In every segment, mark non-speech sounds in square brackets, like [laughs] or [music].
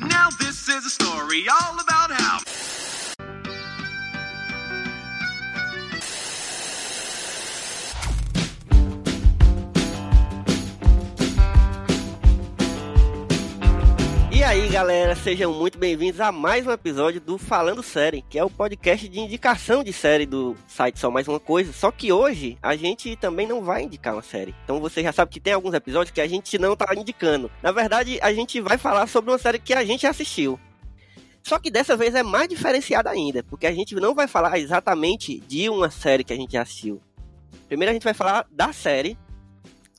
Now this is a story all about how. Galera, sejam muito bem-vindos a mais um episódio do Falando Série, que é o podcast de indicação de série do site Só Mais Uma Coisa. Só que hoje a gente também não vai indicar uma série. Então você já sabe que tem alguns episódios que a gente não tá indicando. Na verdade, a gente vai falar sobre uma série que a gente assistiu. Só que dessa vez é mais diferenciada ainda, porque a gente não vai falar exatamente de uma série que a gente assistiu. Primeiro a gente vai falar da série,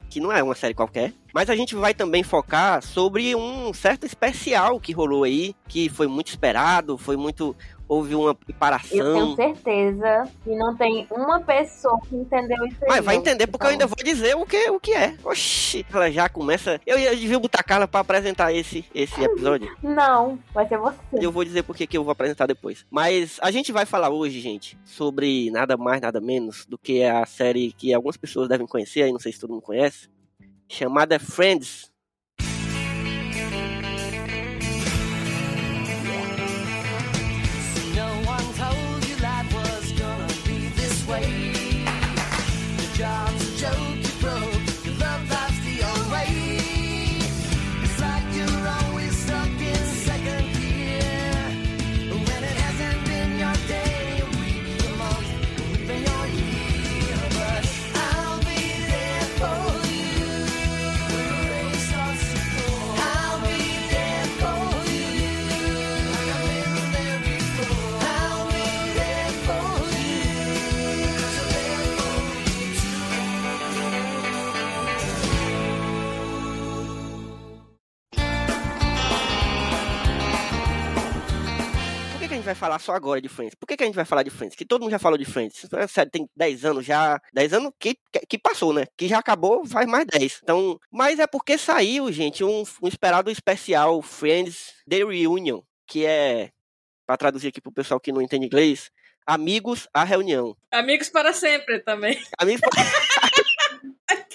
que não é uma série qualquer, mas a gente vai também focar sobre um certo especial que rolou aí, que foi muito esperado, foi muito. Houve uma Eu preparação. tenho certeza que não tem uma pessoa que entendeu isso aí. Mas vai entender porque eu ainda Então, vou dizer o que, o que é. Oxi, ela já começa. Eu ia devia botar a Carla pra apresentar esse, esse episódio. [laughs] Não, vai ser você. Eu vou dizer porque que eu vou apresentar depois. Mas a gente vai falar hoje, gente, sobre nada mais, nada menos do que a série que algumas pessoas devem conhecer, aí não sei se todo mundo conhece, chamada Friends. Vai falar só agora de Friends? Por que, que a gente vai falar de Friends? Que todo mundo já falou de Friends. Essa série tem 10 anos já. 10 anos que, que, passou, né? Que já acabou, faz mais 10. Então, mas é porque saiu, gente, um, um esperado especial Friends The Reunion, que é, pra traduzir aqui pro pessoal que não entende inglês, Amigos à Reunião. Amigos para sempre também. Amigos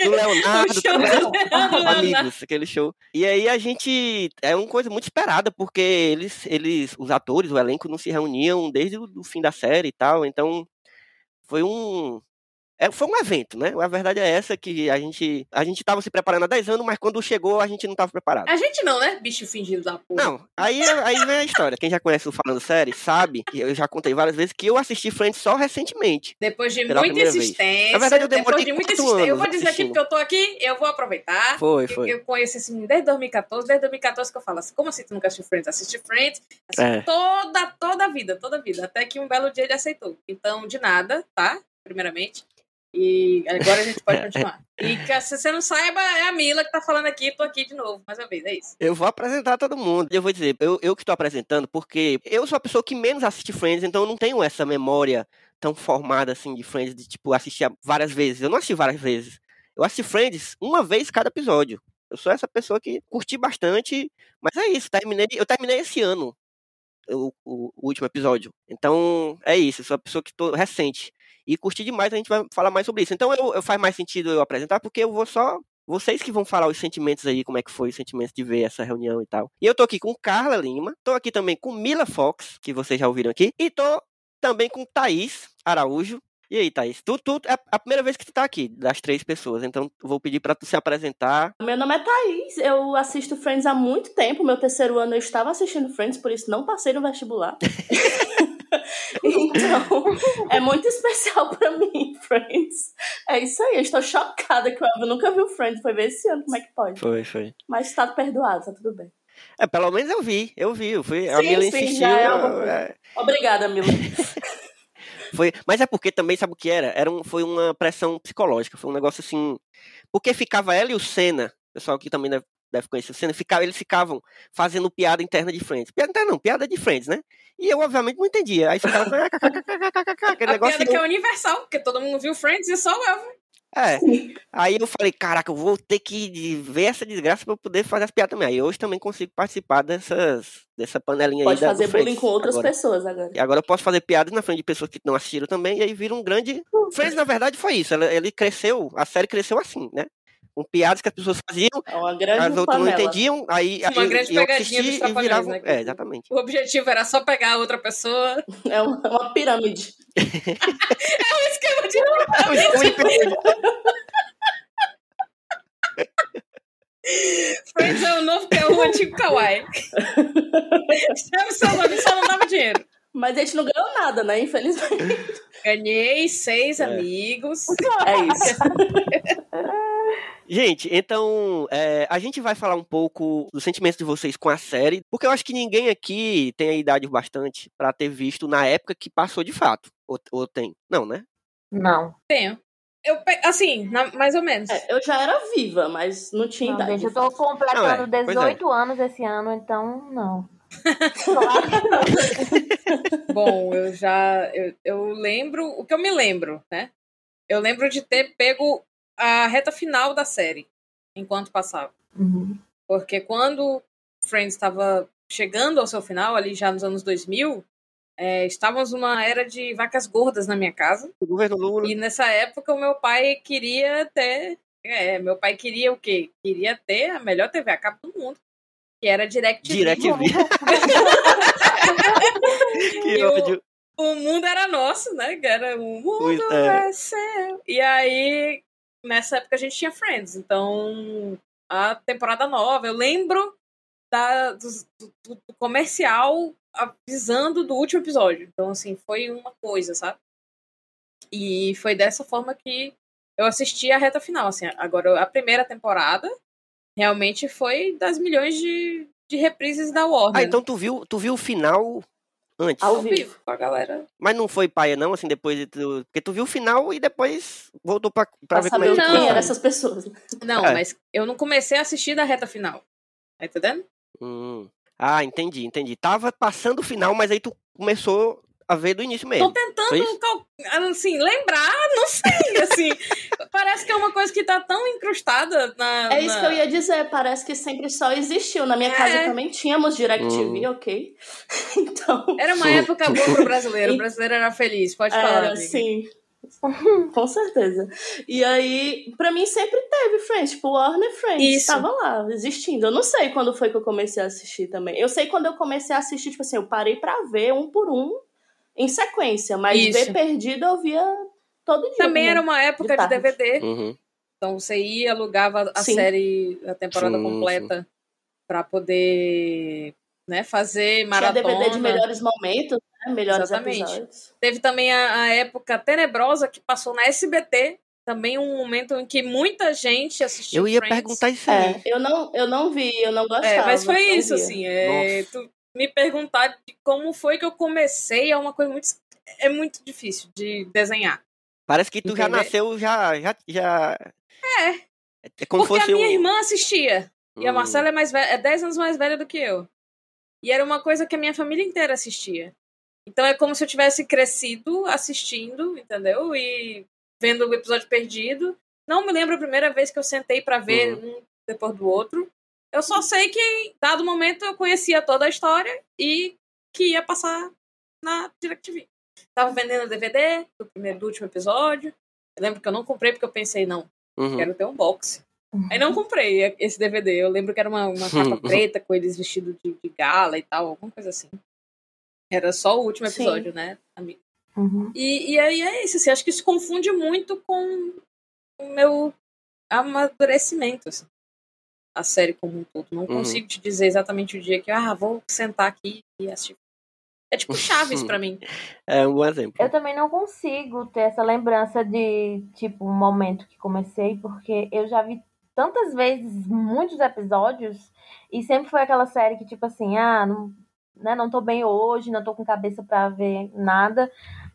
do Leonardo, [laughs] show do? Leonardo, amigos, aquele show. E aí a gente é uma coisa muito esperada porque eles, eles, os atores, o elenco não se reuniam desde o fim da série e tal. Então foi um é, foi um evento, né? A verdade é essa que a gente a gente tava se preparando há 10 anos, mas quando chegou a gente não tava preparado. A gente não, né? Bicho fingido da porra. Não, aí, aí vem a história. Quem já conhece o Falando Série sabe, eu já contei várias vezes, que eu assisti Friends só recentemente. Depois de muita primeira vez. insistência. Na verdade, eu demorei depois de muita insistência. Eu vou dizer aqui assistindo. porque eu tô aqui, eu vou aproveitar. Foi, foi. Eu conheço esse menino desde 2014, desde 2014 que eu falo assim, como assim tu nunca assistiu Friends? Assisti Friends assim, É. toda, toda a vida, toda a vida. Até que um belo dia ele aceitou. Então, de nada, tá? Primeiramente. E agora a gente pode [laughs] continuar. E se você não saiba, é a Mila que tá falando aqui, tô aqui de novo, mais uma vez, é isso. Eu vou apresentar todo mundo. Eu vou dizer, eu, eu que tô apresentando, porque eu sou a pessoa que menos assiste Friends, então eu não tenho essa memória tão formada assim de Friends, de tipo, assistir várias vezes. Eu não assisti várias vezes. Eu assisti Friends uma vez cada episódio. Eu sou essa pessoa que curti bastante, mas é isso, terminei, eu terminei esse ano o, o- o último episódio. Então, é isso, eu sou a pessoa que tô recente. E curti demais, a gente vai falar mais sobre isso. Então, eu, eu faz mais sentido eu apresentar, porque eu vou só vocês que vão falar os sentimentos aí, como é que foi os sentimentos de ver essa reunião e tal. E eu tô aqui com Carla Lima, tô aqui também com Mila Fox, que vocês já ouviram aqui, e tô também com Thaís Araújo. E aí, Thaís? Tu, tu é a primeira vez que tu tá aqui, das três pessoas, então vou pedir pra tu se apresentar. Meu nome é Thaís, eu assisto Friends há muito tempo. Meu terceiro ano eu estava assistindo Friends, por isso não passei no vestibular. [laughs] [laughs] então, é muito especial pra mim, [laughs] Friends. É isso aí, eu estou chocada que o Elvio nunca viu Friends. Foi ver esse ano, como é que pode? Foi, foi. Mas tá perdoado, tá tudo bem. É, pelo menos eu vi, eu vi. Eu fui, a Sim, Mila sim, insistiu. é eu- coisa. é, Obrigada, Mila. [laughs] Foi, mas é porque também, sabe o que era? era um, foi uma pressão psicológica, foi um negócio assim. Porque ficava ela e o Senna, o pessoal que também deve, deve conhecer o Senna, ficava, eles ficavam fazendo piada interna de Friends. Piada interna não, piada de Friends, né? E eu, obviamente, não entendia. Aí ficava aquele A negócio. piada que é universal, porque todo mundo viu Friends e só o Elvio. É. Aí eu falei, caraca, eu vou ter que ver essa desgraça pra eu poder fazer as piadas também. Aí hoje também consigo participar dessas, dessa panelinha Pode aí da, do fazer bullying Friends com outras agora. pessoas agora. E agora eu posso fazer piadas na frente de pessoas que não assistiram também, e aí vira um grande. Friends, na verdade, foi isso. Ele cresceu, a série cresceu assim, né? Com piadas que as pessoas faziam, É uma grande as outras não entendiam, aí, Uma aí grande iam pegadinha dos e viravam. né, É, exatamente. O objetivo era só pegar a outra pessoa. É uma, uma pirâmide. [laughs] É um esquema de [laughs] Friends é o novo que é [laughs] o antigo Kawaii. Chama seu nome, só não dava dinheiro. Mas a gente não ganhou nada, né? Infelizmente. Ganhei seis É. amigos. É isso. [laughs] Gente, então é, a gente vai falar um pouco dos sentimentos de vocês com a série, porque eu acho que ninguém aqui tem a idade bastante pra ter visto na época que passou de fato. Ou, ou tem? Não, né? Não. Tenho. Eu, assim, na- mais ou menos. É, eu já era viva, mas não tinha não idade. gente, eu tô completando Não, é, pois é. 18 anos esse ano, então não. Bom, eu já. Eu, eu lembro. O que eu me lembro, né? Eu lembro de ter pego a reta final da série enquanto passava. Uhum. Porque quando Friends estava chegando ao seu final, ali já nos anos 2000, é, estávamos numa era de vacas gordas na minha casa. O governo Lula. E nessa época o meu pai queria ter. É, meu pai queria o quê? Queria ter a melhor TV a cabo do mundo. Que era DirecTV. DirecTV. [laughs] que E o- ódio. O mundo era nosso, né? Era o mundo Pois é. é seu. E aí, nessa época a gente tinha Friends. Então, a temporada nova, eu lembro da, do, do- do comercial avisando do último episódio. Então, assim, foi uma coisa, sabe? E foi dessa forma que eu assisti a reta final. Assim, agora, a primeira temporada realmente foi das milhões de, de reprises da Warner. Ah, então tu viu, tu viu o final antes. Ao vivo. com a galera. Mas não foi paia, não, assim, depois de tu. Porque tu viu o final e depois voltou pra, pra Pra ver como é saber que Não. eram essas pessoas. Não, É. mas eu não comecei a assistir da reta final. Tá entendendo? Hum. Ah, entendi, entendi. Tava passando o final, mas aí tu começou a ver do início Tô mesmo. Foi tentando, assim, lembrar, não sei, assim. Parece que é uma coisa que tá tão incrustada na. É isso na- que eu ia dizer. Parece que sempre só existiu. Na minha É. casa também tínhamos DirecTV, Hum. ok? [laughs] Então. Era uma época boa pro brasileiro. O [laughs] brasileiro era feliz, pode falar. Era, amiga. sim. [laughs] Com certeza. E aí, pra mim sempre teve Friends, tipo, Warner Friends. Isso. Tava lá, existindo. Eu não sei quando foi que eu comecei a assistir também. Eu sei quando eu comecei a assistir, tipo assim, eu parei pra ver um por um em sequência, mas Isso. ver perdido eu via todo dia. Também era uma época de, tarde. DVD. Uhum. Então você ia, alugava a Sim. série, a temporada Sim, completa pra poder né, fazer Tinha maratona. DVD de melhores momentos, né? Melhores Exatamente. episódios. Teve também a, a época tenebrosa que passou na SBT. Também um momento em que muita gente assistiu Eu ia Friends. perguntar isso aí. É, eu não, eu não vi, eu não gostava. É, mas foi isso, via. assim. É, tu me perguntar de como foi que eu comecei é uma coisa muito. É muito difícil de desenhar. Parece que tu já Entendeu? nasceu, já. já, já... É. É como porque fosse a minha um... irmã assistia. E a Hum. Marcela é mais velha, é 10 anos mais velha do que eu. E era uma coisa que a minha família inteira assistia. Então é como se eu tivesse crescido assistindo, entendeu? E vendo o episódio perdido. Não me lembro a primeira vez que eu sentei pra ver Uhum. um depois do outro. Eu só sei que, em dado momento, eu conhecia toda a história e que ia passar na DirecTV. Tava vendendo DVD do primeiro do último episódio. Eu lembro que eu não comprei porque eu pensei, não, Uhum. quero ter um box. Aí não comprei esse DVD. Eu lembro que era uma, uma [laughs] capa preta com eles vestidos de, de gala e tal, alguma coisa assim. Era só o último Sim. episódio, né? amigo? Uhum. E, e aí é isso, assim, acho que isso confunde muito com o meu amadurecimento, assim. A série como um todo. Não Uhum. consigo te dizer exatamente o dia que, ah, vou sentar aqui e assistir. É tipo Chaves pra mim. [laughs] É um bom exemplo. Eu também não consigo ter essa lembrança de, tipo, um momento que comecei, porque eu já vi tantas vezes muitos episódios e sempre foi aquela série que, tipo assim, ah, não, né, não tô bem hoje, não tô com cabeça pra ver nada.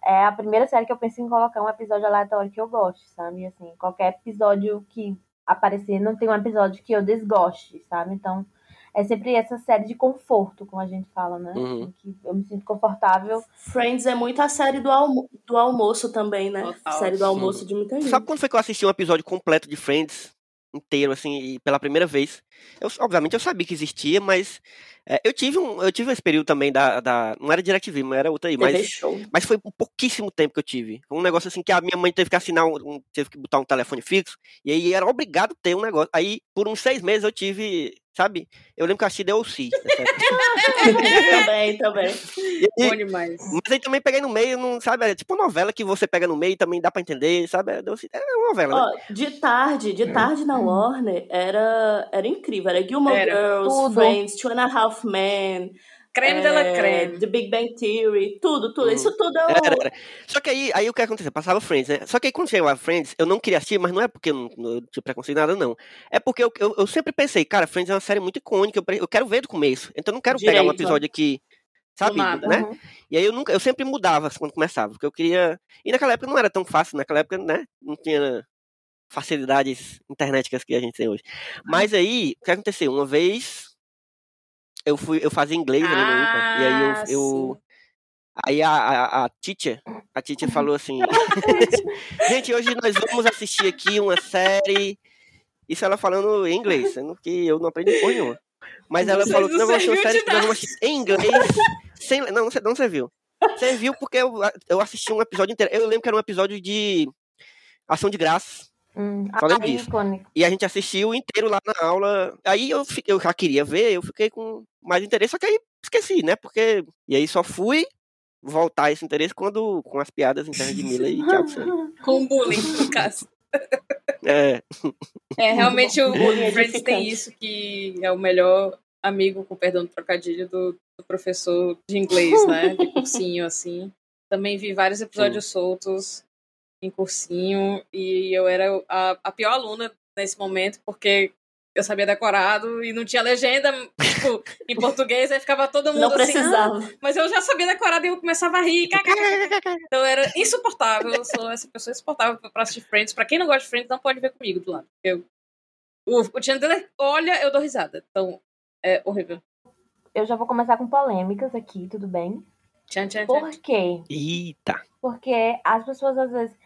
É a primeira série que eu penso em colocar um episódio aleatório que eu goste, sabe? Assim, qualquer episódio que aparecer, não tem um episódio que eu desgoste, sabe? Então, é sempre essa série de conforto, como a gente fala, né? Uhum. Em Que eu me sinto confortável Friends é muito a série do, almo do almoço também, né? Total. Série do almoço de muita gente. Sabe quando foi que eu assisti um episódio completo de Friends? inteiro, assim, e pela primeira vez. Eu, obviamente eu sabia que existia, mas é, eu tive um, eu tive esse período também da, da não era DirecTV, mas era outra aí, mas mas foi um pouquíssimo tempo que eu tive. Um negócio assim que a minha mãe teve que assinar, um, um- teve que botar um telefone fixo, e aí era obrigado a ter um negócio. Aí, por uns seis meses eu tive, sabe? Eu lembro que eu assisti The O.C. [laughs] também, também. E- Bom demais. mas aí também peguei no meio, não, sabe? É tipo uma novela que você pega no meio e também dá pra entender, sabe? É, é uma novela, né? Ó, de tarde, de tarde na Warner era, era incrível. Era Gilmore Era. Girls, Tudo. Friends, Two and a Half Men, Creme é, de la creme. The Big Bang Theory, tudo, tudo. Uhum. Isso tudo eu... Era, era. Só que aí, aí o que aconteceu? Passava Friends, né? Só que aí quando chegava Friends, eu não queria assistir, mas não é porque eu não, não eu tinha preconceito nada, não. É porque eu, eu, eu sempre pensei, cara, Friends é uma série muito icônica, eu, eu quero ver do começo. Então eu não quero pegar um Direito. episódio aqui, sabe? nada. Né? Uhum. E aí eu nunca, eu sempre mudava quando começava, porque eu queria. E naquela época não era tão fácil, naquela época, né? Não tinha facilidades internéticas que a gente tem hoje. Mas aí, o que aconteceu? Uma vez eu fui, eu fazia inglês ali no IMPA, e aí Ah, eu, eu sim. Aí a, a, a teacher, a teacher falou assim, [laughs] [laughs] gente, hoje nós vamos assistir aqui uma série, isso ela falando em inglês, sendo que eu não aprendi porra nenhuma. Mas ela Você falou que não assistir uma série que nós vamos assistir em inglês, sem, não, não, não serviu. Serviu porque eu, eu assisti um episódio inteiro, eu lembro que era um episódio de Ação de Graças, Hum. Lembro Ah, disso. icônico. e a gente assistiu inteiro lá na aula. Aí eu, eu já queria ver, eu fiquei com mais interesse, só que aí esqueci, né? Porque. E aí só fui voltar esse interesse quando com as piadas internas de Mila e Thiago Santos. [laughs] Com bullying, no caso. É, É, realmente o, o Friends edificante. tem isso que é o melhor amigo, com perdão do trocadilho, do, do professor de inglês, né? De cursinho, assim. Também vi vários episódios soltos em cursinho e eu era a, a pior aluna nesse momento, porque eu sabia decorado e não tinha legenda, tipo, em [laughs] português, aí ficava todo mundo Não assim, precisava. "Ah", mas eu já sabia decorado e eu começava a rir, [laughs] então era insuportável, eu sou essa pessoa insuportável pra assistir Friends. Pra quem não gosta de Friends, não pode ver comigo do lado, eu, o, o Chandler olha, eu dou risada, então é horrível. Eu já vou começar com polêmicas aqui, tudo bem? Tchan, tchan, tchan. Por quê? eita. Porque as pessoas às vezes.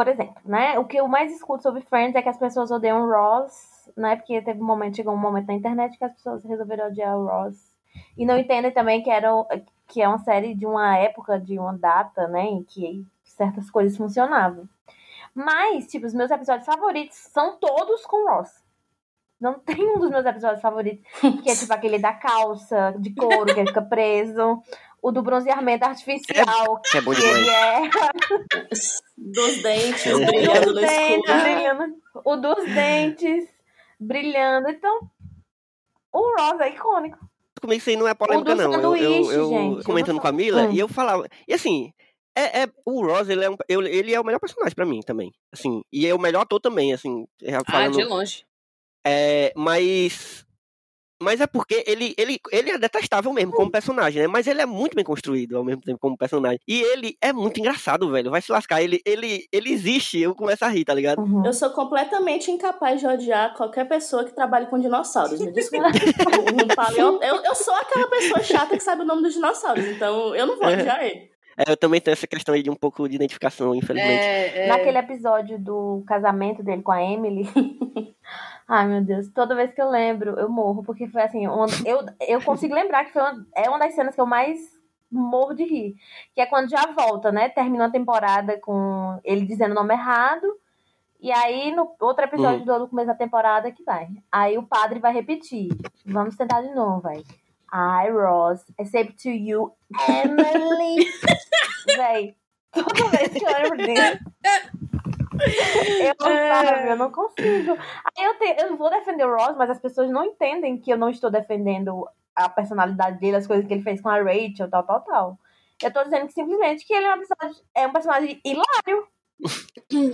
Por exemplo, né? O que eu mais escuto sobre Friends é que as pessoas odeiam Ross, né? Porque teve um momento, chegou um momento na internet que as pessoas resolveram odiar o Ross. E não entendem também que, era, que é uma série de uma época, de uma data, né? Em que certas coisas funcionavam. Mas, tipo, os meus episódios favoritos são todos com Ross. Não [laughs] tem um dos meus episódios favoritos, que é tipo [laughs] aquele da calça de couro que ele fica preso. O do bronzeamento artificial, Que é bom que ele demais. é Dos dentes É. brilhando no dos dentes, escuro. brilhando. O dos dentes brilhando. Então, o Ross é icônico. Comigo isso aí não é polêmica, não. Eu, eu, eu gente, eu comentando vou com a Mila, Hum. e eu falava. E assim, é, é- o Ross, ele é, um, eu- ele é o melhor personagem pra mim também. Assim, e é o melhor ator também, assim. já Ah, falando- de longe. É, mas. Mas é porque ele, ele, ele é detestável mesmo como personagem, né? Mas ele é muito bem construído ao mesmo tempo como personagem. E ele é muito engraçado, velho. Vai se lascar. Ele, ele, ele existe, eu começo a rir, tá ligado? Uhum. Eu sou completamente incapaz de odiar qualquer pessoa que trabalhe com dinossauros. Me desculpa. [laughs] Paleo- eu, eu sou aquela pessoa chata que sabe o nome dos dinossauros, então eu não vou odiar ele. É, eu também tenho essa questão aí de um pouco de identificação, infelizmente. É, é, Naquele episódio do casamento dele com a Emily. [laughs] Ai, meu Deus. Toda vez que eu lembro, eu morro. Porque foi assim. uma- eu, eu consigo lembrar que foi uma, é uma das cenas que eu mais morro de rir. Que é quando já volta, né? Terminou a temporada com ele dizendo o nome errado. E aí, no outro episódio do começo da temporada que vai. Aí o padre vai repetir. Vamos tentar de novo, vai. I, Ross, except to you, Emily. [laughs] Véi, toda vez que eu lembro dele. [laughs] Eu não, sabe, eu não consigo. Aí eu, te, eu vou defender o Ross, mas as pessoas não entendem que eu não estou defendendo a personalidade dele, as coisas que ele fez com a Rachel, tal, tal, tal. Eu tô dizendo que simplesmente que ele é um personagem, é um personagem hilário.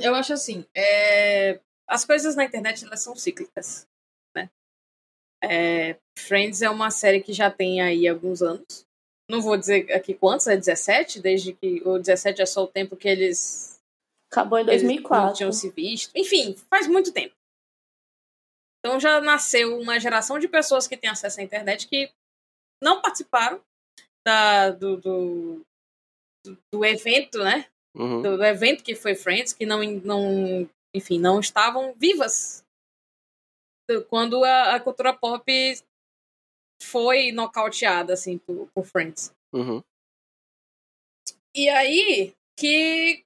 Eu acho assim, é, as coisas na internet elas são cíclicas, né? É, Friends é uma série que já tem aí alguns anos. Não vou dizer aqui quantos, é 17, desde que o 17 é só o tempo que eles, Acabou em eles não 2004. tinham se visto. Enfim, faz muito tempo. Então já nasceu uma geração de pessoas que têm acesso à internet que não participaram da, do, do, do- do evento, né? Uhum. do, do evento que foi Friends, que não, não, enfim, não estavam vivas quando a, a cultura pop foi nocauteada, assim, por, por Friends. Uhum. E aí que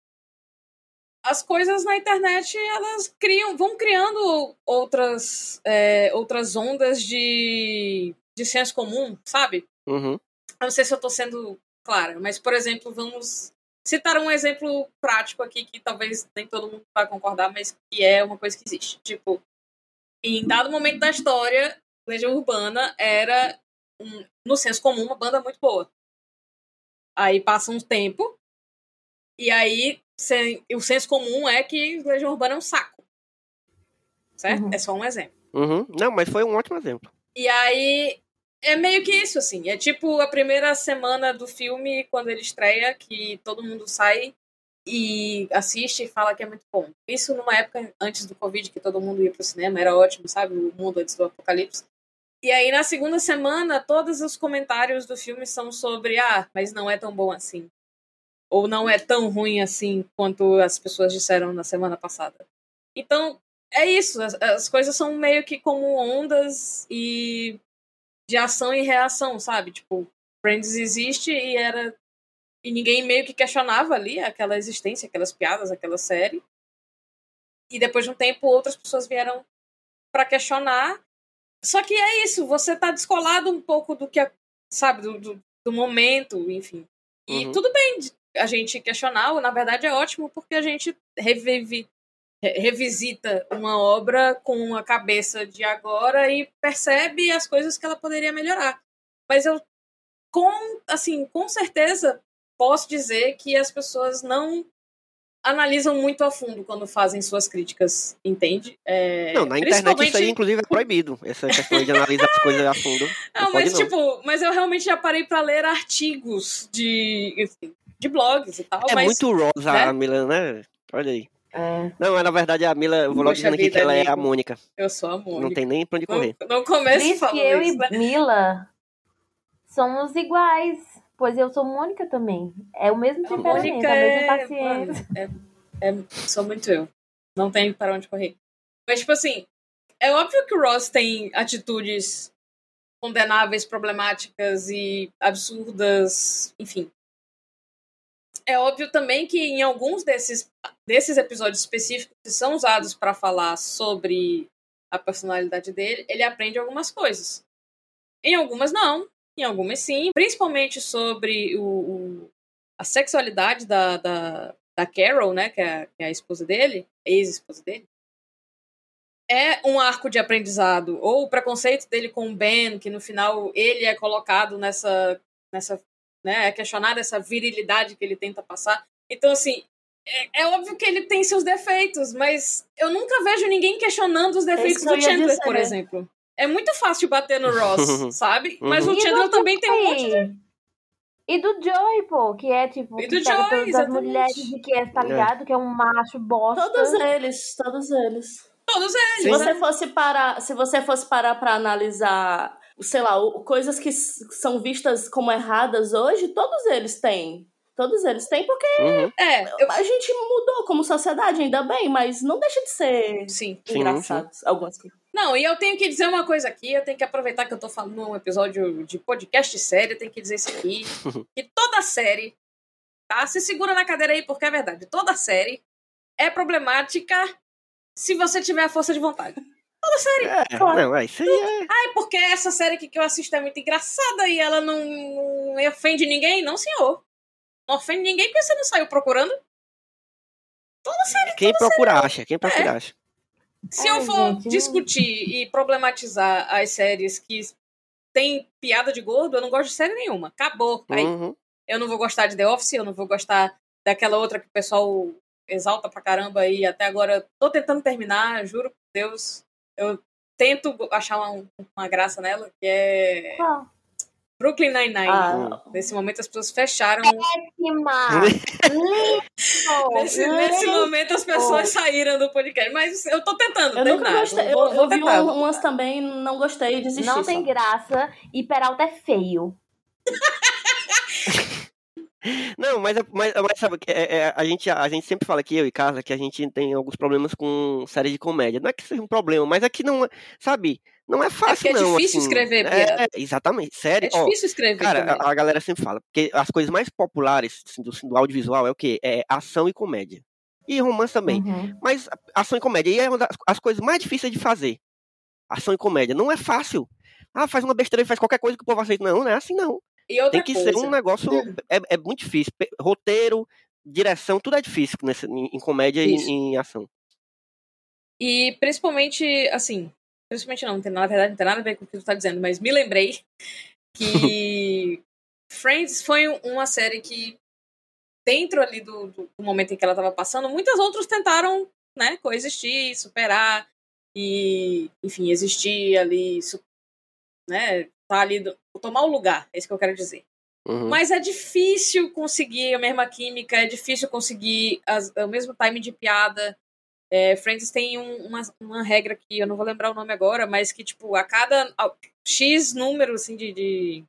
as coisas na internet elas criam, vão criando outras, é, outras ondas de, de senso comum, sabe? Uhum. Eu não sei se eu tô sendo clara, mas, por exemplo, vamos citar um exemplo prático aqui que talvez nem todo mundo vai concordar, mas que é uma coisa que existe. Tipo, em dado momento da história, Legião Urbana era, um, no senso comum, uma banda muito boa. Aí passa um tempo, e aí se- o senso comum é que Legião Urbana é um saco. Certo? Uhum. É só um exemplo. Uhum. Não, mas foi um ótimo exemplo. E aí é meio que isso, assim. É tipo a primeira semana do filme, quando ele estreia, que todo mundo sai e assiste e fala que é muito bom. Isso numa época antes do Covid, que todo mundo ia pro cinema, era ótimo, sabe? O mundo antes do apocalipse. E aí na segunda semana, todos os comentários do filme são sobre, ah, mas não é tão bom assim. Ou não é tão ruim assim quanto as pessoas disseram na semana passada. Então, é isso. As, as coisas são meio que como ondas e de ação e reação, sabe? Tipo, Friends existe e era. E ninguém meio que questionava ali aquela existência, aquelas piadas, aquela série. E depois de um tempo, outras pessoas vieram pra questionar. Só que é isso, você tá descolado um pouco do que, é- sabe, do, do, do momento, enfim. E Uhum. tudo bem a gente questionar, na verdade é ótimo porque a gente revive, re- revisita uma obra com a cabeça de agora e percebe as coisas que ela poderia melhorar. Mas eu, com, assim, com certeza posso dizer que as pessoas não analisam muito a fundo quando fazem suas críticas, entende? É, Não, na internet isso aí, principalmente- inclusive, é proibido. Essa questão de analisar as coisas a fundo. [laughs] Não, Não mas não. tipo, mas eu realmente já parei pra ler artigos de, enfim, de blogs e tal, É mas muito rosa né? a Mila, né? Olha aí. É. Não, é, na verdade a Mila, eu vou logo dizendo aqui que ela é a. Mônica. eu sou a Mônica. Não tem nem pra onde correr. Não, não comece Diz que eu isso, né? e Mila somos iguais. Pois eu sou Mônica também. É o mesmo A temperamento, Mônica a mesma é, paciência. é, é- sou muito eu. Não tem para onde correr. Mas, tipo assim, é óbvio que o Ross tem atitudes condenáveis, problemáticas e absurdas, enfim. É óbvio também que em alguns desses, desses episódios específicos que são usados para falar sobre a personalidade dele, ele aprende algumas coisas. Em algumas não, em algumas sim, principalmente sobre o, o- a sexualidade da, da, da Carol, né, que é, que é a esposa dele, ex-esposa dele. É um arco de aprendizado, ou o preconceito dele com o Ben, que no final ele é colocado nessa, nessa né, é questionado essa virilidade que ele tenta passar. Então, assim, é, é óbvio que ele tem seus defeitos, mas eu nunca vejo ninguém questionando os defeitos que eu do Chandler, dizer. por exemplo. É muito fácil bater no Ross, [laughs] sabe? Mas Uhum. o Chandler também tem um monte de Joey. E do Joey, pô, que é tipo, E do Joey, todas as exatamente. mulheres que é, tá É. ligado? Que é um macho bosta. Todos eles, todos eles. todos eles. Se você fosse parar, se você fosse parar para analisar, sei lá, o- coisas que são vistas como erradas hoje, todos eles têm. Todos eles têm, porque Uhum. É, eu... a gente mudou como sociedade, ainda bem, mas não deixa de ser sim. Sim, engraçado algumas coisas. Não, e eu tenho que dizer uma coisa aqui, eu tenho que aproveitar que eu tô falando num episódio de podcast série, eu tenho que dizer isso aqui, [laughs] que toda série, tá? Se segura na cadeira aí, porque é verdade, toda série é problemática se você tiver a força de vontade. Toda série. É, não, é, isso aí é. Ai, porque essa série aqui que eu assisto é muito engraçada e ela não, não ofende ninguém? Não, senhor. Não ofende ninguém porque você não saiu procurando. Toda série. Quem procura acha, quem procura acha. Se Ai, eu for gente, discutir e problematizar as séries que tem piada de gordo, eu não gosto de série nenhuma. Acabou. Aí, Uhum. eu não vou gostar de The Office, eu não vou gostar daquela outra que o pessoal exalta pra caramba e até agora eu tô tentando terminar, juro por Deus. Eu tento achar uma, uma graça nela, que é Qual? Brooklyn Nine-Nine. Ah, Nesse momento as pessoas fecharam. Péssima! [laughs] Nesse, nesse momento as pessoas saíram do podcast. Mas eu tô tentando eu nunca terminar. gostei. Eu, vou, eu vou vi tentar. um- umas também, não gostei e desisti. Não só. tem graça e Peralta é feio. [laughs] Não, mas, é- mas, mas sabe, que é, é, a, gente, a gente sempre fala aqui, eu e Carla, que a gente tem alguns problemas com série de comédia. Não é que seja um problema, mas é que não, é- sabe, não é fácil, porque é não. difícil assim. escrever É, piada. exatamente, É sério. ó, difícil escrever Cara, a, a galera sempre fala, porque as coisas mais populares assim, do, do audiovisual é o quê? É ação e comédia. E romance também. Uhum. Mas ação e comédia, e é uma das as coisas mais difíceis de fazer. Ação e comédia. Não é fácil. Ah, faz uma besteira e faz qualquer coisa que o povo aceita. Não, não é assim não. E Tem que coisa, ser um negócio. É, é muito difícil. Roteiro, direção, tudo é difícil nesse, em, comédia e Isso. em ação. E principalmente, assim, principalmente não, não tem, na verdade não tem nada a ver com o que tu tá dizendo, mas me lembrei [laughs] que Friends foi um- uma série que, dentro ali do, do, do momento em que ela tava passando, muitas outras tentaram, né, coexistir, superar e, enfim, existir ali, né, tá ali, tomar o lugar, é isso que eu quero dizer. Uhum. Mas é difícil conseguir a mesma química, é difícil conseguir as- o mesmo time de piada. É, Friends tem um- uma, uma regra que eu não vou lembrar o nome agora, mas que, tipo, a cada a- X número assim, de, de,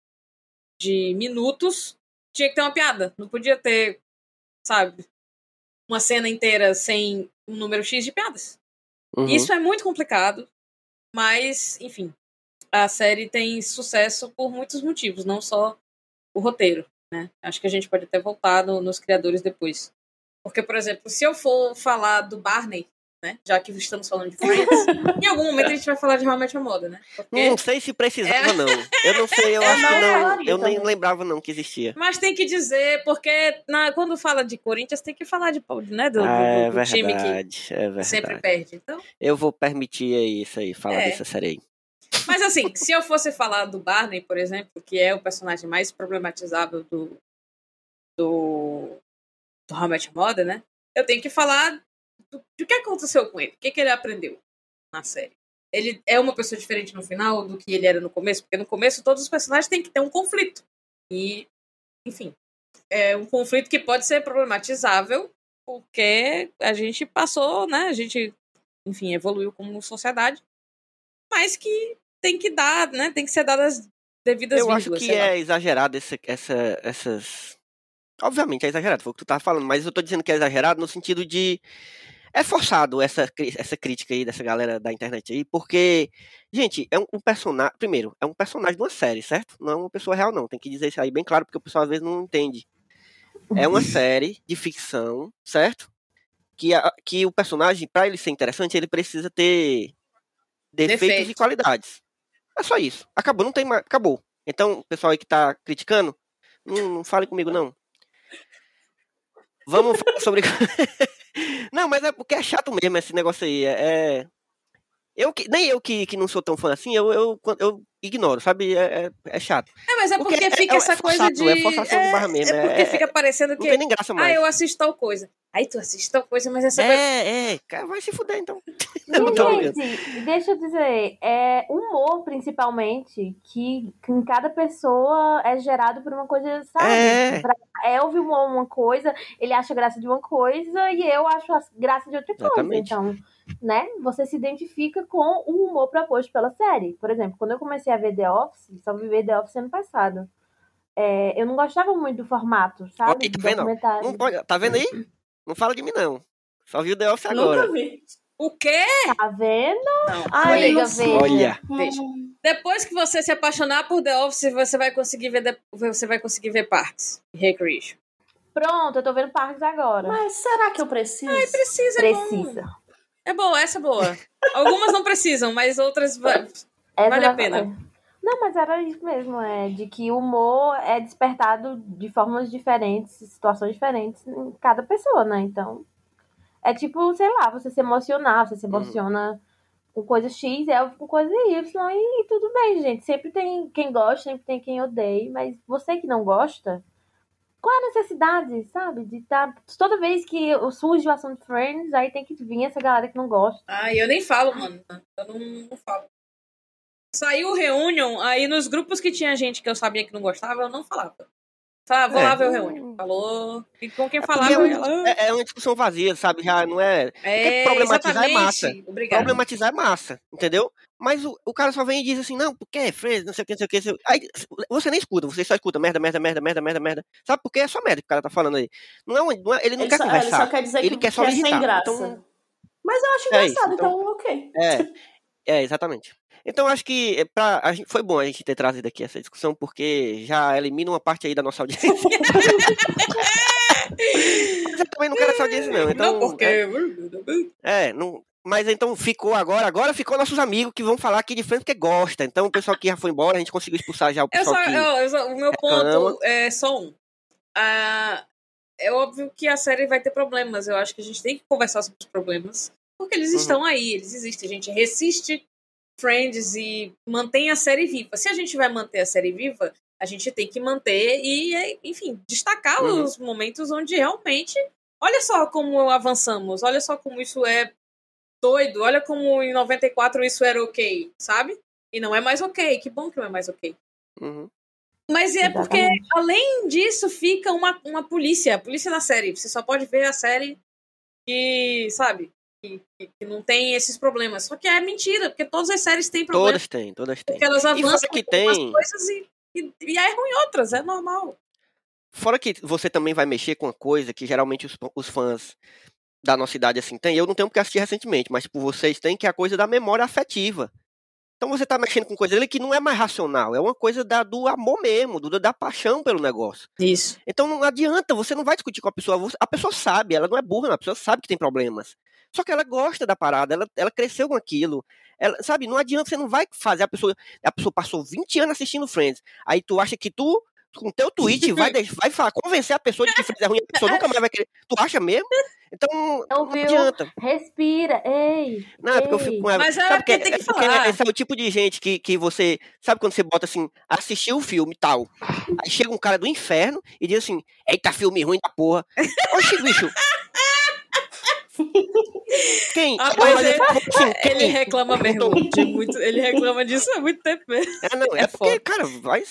de minutos tinha que ter uma piada. Não podia ter, sabe, uma cena inteira sem um número X de piadas. Uhum. Isso é muito complicado, mas, enfim, a série tem sucesso por muitos motivos, não só o roteiro, né? Acho que a gente pode até voltar no- nos criadores depois. Porque, por exemplo, se eu for falar do Barney, né? Já que estamos falando de Friends, [laughs] em algum momento a gente vai falar de Met Your Mother, né? Porque- Não sei se precisava, É. não. Eu não sei, eu Eu acho que não Eu nem também. lembrava, não, que existia. Mas tem que dizer, porque na- quando fala de Corinthians, tem que falar de, né, do, do- é do- do time verdade, é que verdade. sempre perde. Então, Eu vou permitir isso aí, falar É. dessa série aí. Mas assim, se eu fosse falar do Barney, por exemplo, que é o personagem mais problematizável do do, do Your Mother, né? Eu tenho que falar do, do que aconteceu com ele, o que, que ele aprendeu na série. Ele é uma pessoa diferente no final do que ele era no começo, porque no começo todos os personagens têm que ter um conflito. E, enfim, é um conflito que pode ser problematizável, porque a gente passou, né? A gente, enfim, evoluiu como sociedade, mas que tem que dar, né? Tem que ser dadas devidas Eu acho vírgulas, que sei lá. é exagerado esse, essa, essas. Obviamente é exagerado, foi o que tu tava falando, mas eu tô dizendo que é exagerado no sentido de. É forçado essa, essa crítica aí dessa galera da internet aí, porque, gente, é um, um personagem. Primeiro, é um personagem de uma série, certo? Não é uma pessoa real, não. Tem que dizer isso aí bem claro, porque o pessoal às vezes não entende. É uma [laughs] série de ficção, certo? Que, a- que o personagem, pra ele ser interessante, ele precisa ter defeitos e Defeitos. qualidades. É só isso. Acabou, não tem mais. Acabou. Então, pessoal aí que tá criticando, não, não fale comigo, não. Vamos falar sobre. [laughs] não, mas é porque é chato mesmo esse negócio aí. É. é- Eu que, nem eu que, que não sou tão fã assim, eu, eu, eu ignoro, sabe? É, é, é chato. É, mas é Porque porque, é- fica é- essa é coisa forçado, de. é forçação de barra mesmo, É porque é- fica parecendo Não que. tem nem graça Ah, mais. eu assisto tal coisa. Aí tu assiste tal coisa, mas essa coisa. É, é, cara, vai se fuder então. [laughs] E, Não, gente, deixa eu dizer, é humor, principalmente, que, que em cada pessoa é gerado por uma coisa, sabe? É. Pra Elvio uma, uma coisa, ele acha graça de uma coisa e eu acho as- graça de outra coisa. Exatamente. Então, né, você se identifica com o humor proposto pela série. Por exemplo, quando eu comecei a ver The Office, só vi ver The Office ano passado. é, eu não gostava muito do formato, sabe? Tá Do vendo. Não pode, tá vendo aí? Não fala de mim, não. Só viu The Office Nunca agora. vi. O quê? Tá vendo? Não. Ai, Amiga, não veja. Olha. Veja. Hum, Depois que você se apaixonar por The Office, você vai conseguir ver, de- você vai conseguir ver Parks e Recreation. Pronto, eu tô vendo Parques agora. Mas será que eu preciso? Precisa, é bom. É boa, essa é boa. Algumas não precisam, mas outras. Essa Vale a vai- pena. Não, mas era isso mesmo, é de que o humor é despertado de formas diferentes, situações diferentes em cada pessoa, né? Então, é tipo, sei lá, você se emocionar, você se Uhum. emociona com coisa X, é com coisa Y, e, tudo bem, gente. Sempre tem quem gosta, sempre tem quem odeia, mas você que não gosta, qual é a necessidade, sabe? De estar. Toda vez que surge o assunto Friends, aí tem que vir essa galera que não gosta. Ai, eu nem falo, mano. Eu não, não falo. Saiu o Reunion, aí nos grupos que tinha gente que eu sabia que não gostava, eu não falava. Falava, vou É. lá ver o Reunion. Falou. E com quem Porque falava, é, ela. uma, é- é uma discussão vazia, sabe? Já não é. É, problematizar é exatamente. massa. Obrigada. Problematizar é massa, entendeu? Mas o, o cara só vem e diz assim, não, porque é Friends, não sei o que, não sei o que. não sei o- Aí você nem escuta, você só escuta merda, merda, merda, merda, merda, merda. Sabe por quê? É só merda que o cara tá falando aí. Não é, um- não é- ele não Ele quer só, é, ele conversar. só quer dizer Ele que, quer só que é irritar. sem graça. Então- Mas eu acho É isso, engraçado, então- então ok. É, é, exatamente. Então acho que é pra, a gente, foi bom a gente ter trazido aqui essa discussão, porque já elimina uma parte aí da nossa audiência. [laughs] [laughs] Mas eu também não quero essa audiência, não. Então, não, porque. É, é, não, mas então ficou agora, agora ficou nossos amigos que vão falar aqui de frente porque gosta. Então o pessoal que já foi embora, a gente conseguiu expulsar já o Eu pessoal só, que. eu- eu só- o meu reclama. ponto é só um. Ah, é óbvio que a série vai ter problemas. Eu acho que a gente tem que conversar sobre os problemas. Porque eles Uhum. estão aí, eles existem. A gente resiste Friends e mantém a série viva. Se a gente vai manter a série viva, a gente tem que manter e, é, enfim, destacar Uhum. os momentos onde realmente. Olha só como avançamos, olha só como isso é doido, olha como em 94 isso era ok, sabe? E não é mais ok, que bom que não é mais ok. Uhum. Mas é porque, Exatamente. além disso, fica uma, uma polícia. A polícia na série. Você só pode ver a série que, sabe, que, que- que não tem esses problemas. Só que é mentira, porque todas as séries têm problemas. Todas têm, todas têm. Porque elas avançam que tem- coisas e, e, e erram em outras. É normal. Fora que você também vai mexer com uma coisa que geralmente os, os fãs da nossa idade assim têm. Eu não tenho porque assistir recentemente, mas tipo, vocês têm que é a coisa da memória afetiva. Então você tá mexendo com coisa ali que não é mais racional, é uma coisa da, do amor mesmo, do, da paixão pelo negócio. Isso. Então não adianta, você não vai discutir com a pessoa. A pessoa sabe, ela não é burra, a pessoa sabe que tem problemas. Só que ela gosta da parada, ela, ela cresceu com aquilo. Ela, sabe, não adianta, você não vai fazer a pessoa. A pessoa passou 20 anos assistindo Friends. Aí tu acha que tu, com teu tweet, vai, vai falar, convencer a pessoa de que Friends é ruim, a pessoa nunca mais vai querer. Tu acha mesmo? Então, não Ouviu? adianta. Respira, ei. Não, é porque eu fico com ela. Mas é Sabe porque tem que é porque falar. Esse é o tipo de gente que, que você. Sabe quando você bota assim, assistiu o filme e tal. Aí chega um cara do inferno e diz assim: Eita, filme ruim da porra. Oxi, bicho. Quem? Ah, Não, mas é. falo assim, Ele quem? reclama mesmo. Muito, ele reclama disso há muito tempo mesmo. É, não, é, É porque, foda. cara, vai.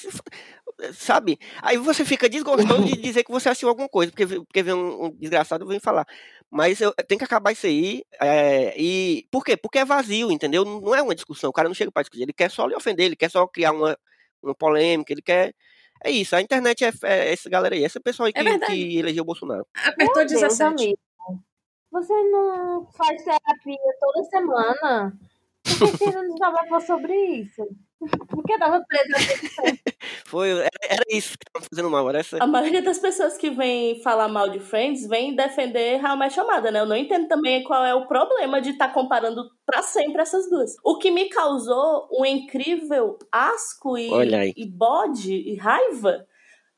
Sabe? Aí você fica desgostoso de [laughs] dizer que você assistiu alguma coisa, porque, porque vem um, um desgraçado vem falar. Mas eu, tem que acabar isso aí. é, e por quê? Porque é vazio, entendeu? Não é uma discussão. O cara não chega pra discutir. Ele quer só lhe ofender, ele quer só criar uma, uma polêmica, ele quer. É isso. A internet é, é essa galera aí, esse pessoal aí É que, verdade. que elegeu o Bolsonaro. Apertou Meu Deus, 17. amigo. Você não faz terapia toda semana? Por que você não desabafou sobre isso? Por que tava presa Foi, era, era isso que tava fazendo mal. Era essa, A maioria das pessoas que vem falar mal de Friends vem defender How I Your Mother, né? Eu não entendo também qual é o problema de estar comparando pra sempre essas duas. O que me causou um incrível asco e, e bode e raiva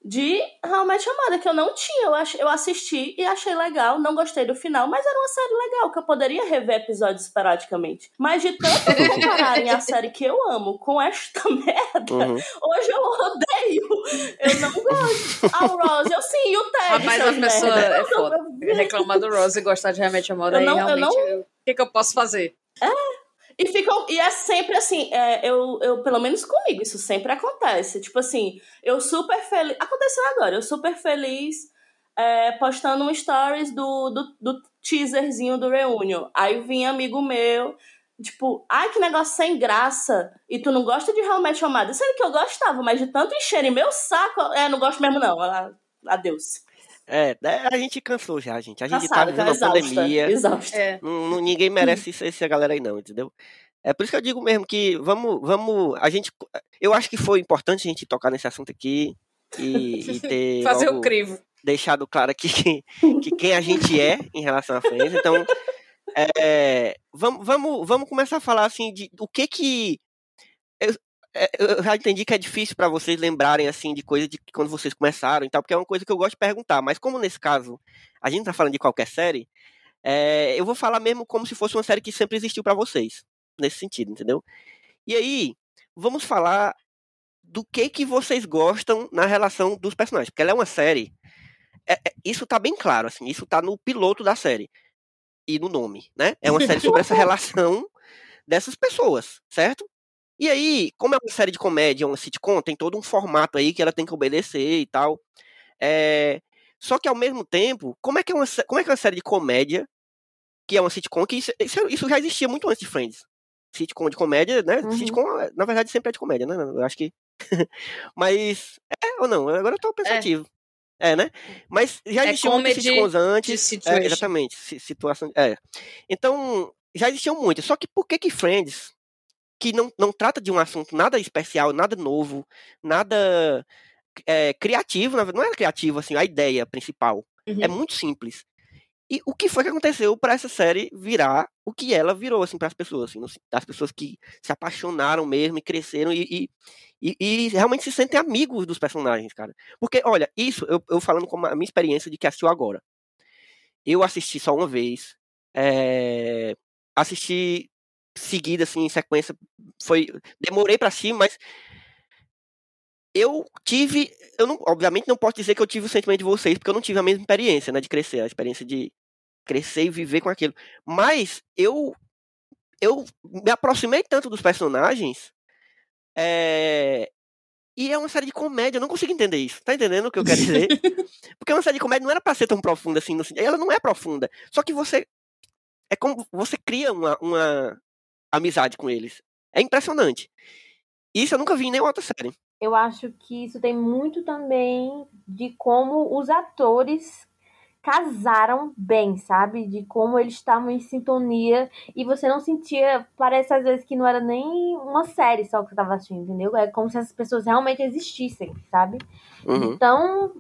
de How I Met Your Mother, que eu não tinha. Eu, ach, eu assisti e achei legal, não gostei do final, mas era uma série legal, que eu poderia rever episódios esporadicamente. Mas de tanto [laughs] compararem a série que eu amo com esta [laughs] merda, Uhum. Hoje eu odeio. Eu não gosto. A Rose, eu sim, e o Ted. Rapaz, a pessoa merda. é foda. Reclamar do Rose e gostar de Remédio à Moda Eu aí não- eu realmente. não- eu- O que, que eu posso fazer? E, ficam, e é sempre assim, é, eu, eu, pelo menos comigo, isso sempre acontece. Tipo assim, eu super feliz. Aconteceu agora, eu super feliz é, postando um stories do, do, do teaserzinho do Reunion. Aí vinha amigo meu, tipo, ai que negócio sem graça. E tu não gosta de realmente amada? Sendo que eu gostava, mas de tanto encherem meu saco, é, não gosto mesmo não. Adeus. É, é, a gente cansou já, gente. A gente tá Cansada, vivendo uma exausta. pandemia. Exausta. É. Não, ninguém merece [laughs] isso, essa galera aí, não, entendeu? É por isso que eu digo mesmo que vamos, vamos. A gente. Eu acho que foi importante a gente tocar nesse assunto aqui e, e [laughs] ter Fazer o crivo. deixado claro aqui que, que quem a gente é em relação à Friends. Então, é, vamos, vamos, vamos começar a falar assim de o que que. Eu, eu já entendi que é difícil para vocês lembrarem assim de coisa de quando vocês começaram e tal, porque é uma coisa que eu gosto de perguntar. Mas como nesse caso a gente tá falando de qualquer série, é, eu vou falar mesmo como se fosse uma série que sempre existiu para vocês, nesse sentido, entendeu? E aí, vamos falar do que que vocês gostam na relação dos personagens, porque ela é uma série. é- é- isso tá bem claro, assim, isso tá no piloto da série e no nome, né? É uma série sobre essa [laughs] relação dessas pessoas, certo? E aí, como é uma série de comédia, uma sitcom, tem todo um formato aí que ela tem que obedecer e tal. É, Só que ao mesmo tempo, como é que é uma, como é que é uma série de comédia, que é uma sitcom, que isso, isso, já existia muito antes de Friends. sitcom de comédia, né? Uhum. Sitcom, na verdade, sempre é de comédia, né? Eu acho que. [laughs] Mas. É ou não? Agora eu tô pensativo. É, né? Mas já É existiam muitos comedy sitcoms antes. É, exatamente. si- Situação. É. Então, já existiam muitos. Só que por que que Friends, que não, não trata de um assunto nada especial, nada novo, nada é, criativo, não é criativo, assim, a ideia principal. Uhum. É muito simples. E o que foi que aconteceu para essa série virar o que ela virou, assim, para as pessoas, assim, das pessoas que se apaixonaram mesmo e cresceram e, e, e- realmente se sentem amigos dos personagens, cara. Porque, olha, isso, eu, eu falando como a minha experiência de que assistiu agora. Eu assisti só uma vez, é, assisti seguida, assim, em sequência, foi, demorei para assistir, mas eu tive, eu não, obviamente não posso dizer que eu tive o sentimento de vocês, porque eu não tive a mesma experiência, né, de crescer, a experiência de crescer e viver com aquilo. Mas eu eu me aproximei tanto dos personagens, é, e é uma série de comédia, eu não consigo entender isso. Tá entendendo o que eu quero dizer? [laughs] Porque uma série de comédia não era pra ser tão profunda assim, no, ela não é profunda. Só que você é como você cria uma, uma amizade com eles. É impressionante. Isso eu nunca vi em nenhuma outra série. Eu acho que isso tem muito também de como os atores casaram bem, sabe? De como eles estavam em sintonia e você não sentia, parece às vezes que não era nem uma série só que você tava assistindo, entendeu? É como se essas pessoas realmente existissem, sabe? Uhum. tão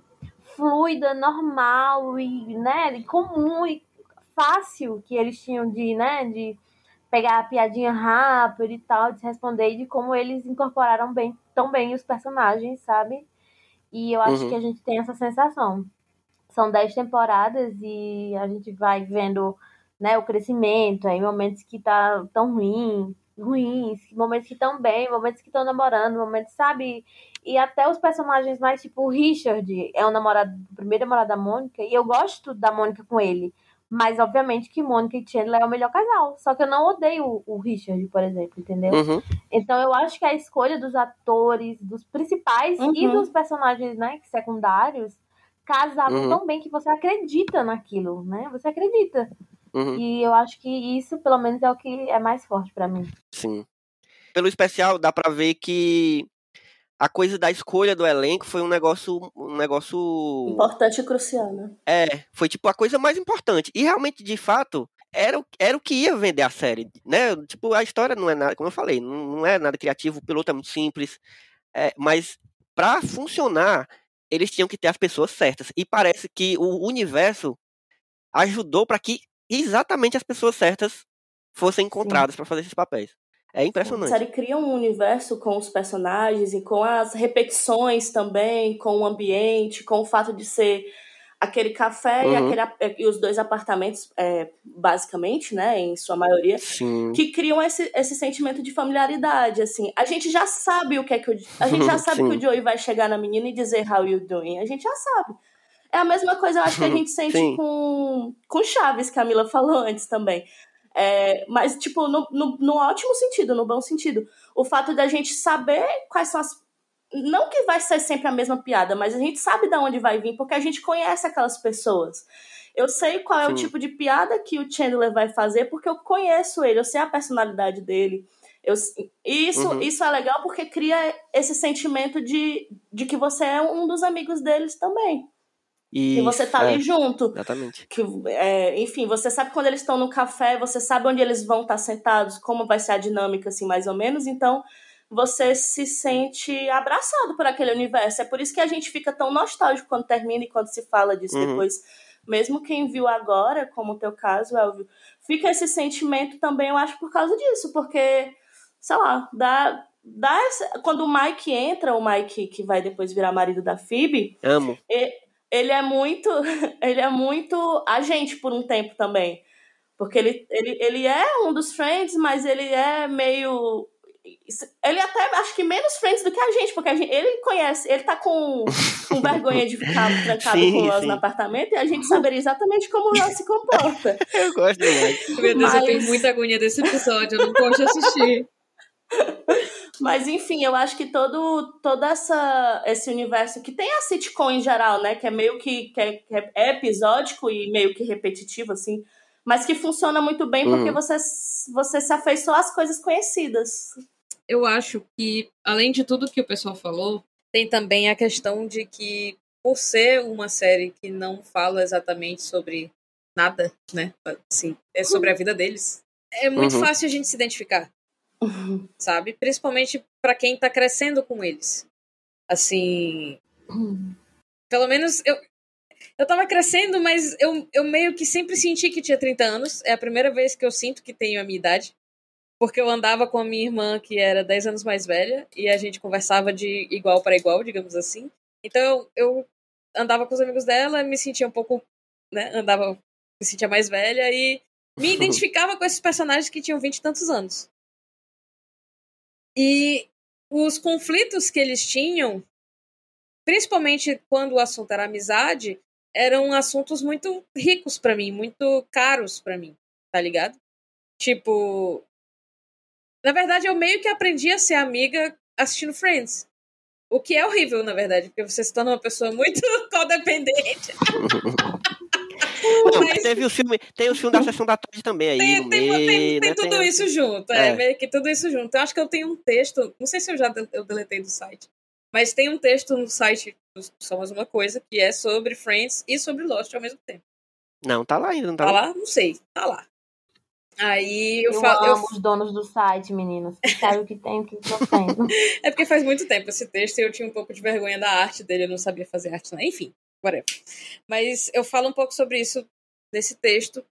fluida, normal e, né, comum e fácil que eles tinham de, né, de pegar a piadinha rápida e tal, de responder e de como eles incorporaram bem, tão bem os personagens, sabe? E eu acho Uhum. que a gente tem essa sensação. São dez temporadas e a gente vai vendo, né, o crescimento, aí momentos que tá tão ruim, ruins, momentos que estão bem, momentos que estão namorando, momentos, sabe? E até os personagens mais, tipo, o Richard é o namorado, o primeiro namorado da Mônica, e eu gosto da Mônica com ele. Mas, obviamente, que Mônica e Chandler é o melhor casal. Só que eu não odeio o- o Richard, por exemplo, entendeu? Uhum. Então eu acho que a escolha dos atores, dos principais e Uhum. dos personagens, né, secundários, casavam Uhum. tão bem que você acredita naquilo, né? Você acredita. Uhum. E eu acho que isso, pelo menos, é o que é mais forte pra mim. Sim. Pelo especial, dá pra ver que a coisa da escolha do elenco foi um negócio. Um negócio. Importante e crucial, né? É, foi tipo a coisa mais importante. E realmente, de fato, era, o- era o que ia vender a série, né? Tipo, a história não é nada, como eu falei, não, é nada criativo, o piloto é muito simples. É, mas pra funcionar, eles tinham que ter as pessoas certas. E parece que o universo ajudou pra que exatamente as pessoas certas fossem encontradas pra fazer esses papéis. É A impressionante. série cria um universo com os personagens e com as repetições também, com o ambiente, com o fato de ser aquele café e, Uhum. aquele, ap- e os dois apartamentos, é, basicamente, né, em sua maioria, Sim. que criam esse, esse sentimento de familiaridade, assim. A gente já sabe o que é que o, a gente já [laughs] sabe Sim. que o Joey vai chegar na menina e dizer how you doing. A gente já sabe. É a mesma coisa, eu acho que a [laughs] gente sente Sim. com com Chaves, que a Mila falou antes também. É, mas, tipo, no, no, no ótimo sentido, no bom sentido. O fato da gente saber quais são as. Não que vai ser sempre a mesma piada, mas a gente sabe de onde vai vir, porque a gente conhece aquelas pessoas. Eu sei qual é o tipo de piada que o Chandler vai fazer, porque eu conheço ele, eu sei a personalidade dele. Eu, e isso, Uhum. isso é legal porque cria esse sentimento de, de que você é um dos amigos deles também. E você tá ali é, junto Exatamente. que é, enfim, você sabe quando eles estão no café, você sabe onde eles vão estar sentados, como vai ser a dinâmica, assim, mais ou menos. Então, você se sente abraçado por aquele universo. É por isso que a gente fica tão nostálgico quando termina e quando se fala disso Uhum. depois. Mesmo quem viu agora, como o teu caso, Elvio, fica esse sentimento também, eu acho, por causa disso, porque, sei lá, dá. dá essa... Quando o Mike entra, o Mike que vai depois virar marido da Phoebe, Amo. Ele é muito [laughs] ele é muito agente por um tempo também porque ele, ele, ele é um dos friends mas ele é meio ele até acho que menos friends do que a gente porque a gente, ele conhece ele tá com, com [laughs] vergonha de ficar trancado Sim, com o Ross no apartamento e a gente saberia exatamente como o Ross se comporta [laughs] Eu gosto demais. Meu Deus, eu Mas- tenho muita agonia desse episódio, eu não de assistir. Mas enfim, eu acho que todo, todo essa, esse universo que tem a sitcom em geral, né? Que é meio que, que é, que é episódico e meio que repetitivo, assim. mas que funciona muito bem porque Hum. você, você se afeiçoa às coisas conhecidas. Eu acho que, além de tudo que o pessoal falou, tem também a questão de que, por ser uma série que não fala exatamente sobre nada, né? Assim, é sobre a vida deles. É muito Uhum. fácil a gente se identificar, sabe? Principalmente pra quem tá crescendo com eles. Assim, pelo menos eu. Eu tava crescendo, mas eu, eu meio que sempre senti que tinha 30 anos. É a primeira vez que eu sinto que tenho a minha idade. Porque eu andava com a minha irmã, que era 10 anos mais velha, e a gente conversava de igual para igual, digamos assim. Então eu, eu andava com os amigos dela, me sentia um pouco. Né, andava. Me sentia mais velha e me [laughs] identificava com esses personagens que tinham 20 e tantos anos. E os conflitos que eles tinham, principalmente quando o assunto era amizade, eram assuntos muito ricos pra mim, muito caros pra mim, tá ligado? Tipo, na verdade eu meio que aprendi a ser amiga assistindo Friends. O que é horrível, na verdade, porque você se torna uma pessoa muito [laughs] codependente. [laughs] Não, Mas- teve o filme, tem o filme da sessão da tarde também aí Tem, no tem, meio, tem, tem né? tudo Tem- isso junto, é, É. meio que tudo isso junto. Eu acho que eu tenho um texto, não sei se eu já de- eu deletei do site, mas tem um texto no site do Somos Uma Coisa que é sobre Friends e sobre Lost ao mesmo tempo. Não, tá lá ainda, não tá, Tá lá. lá? Não sei, tá lá. Aí eu Eu, falo. eu- amo os donos do site, meninas. Que sabe o que tem, o que não tem. [laughs] É porque faz muito tempo esse texto e eu tinha um pouco de vergonha da arte dele, eu não sabia fazer arte, né? Enfim, whatever. Mas eu falo um pouco sobre isso nesse texto,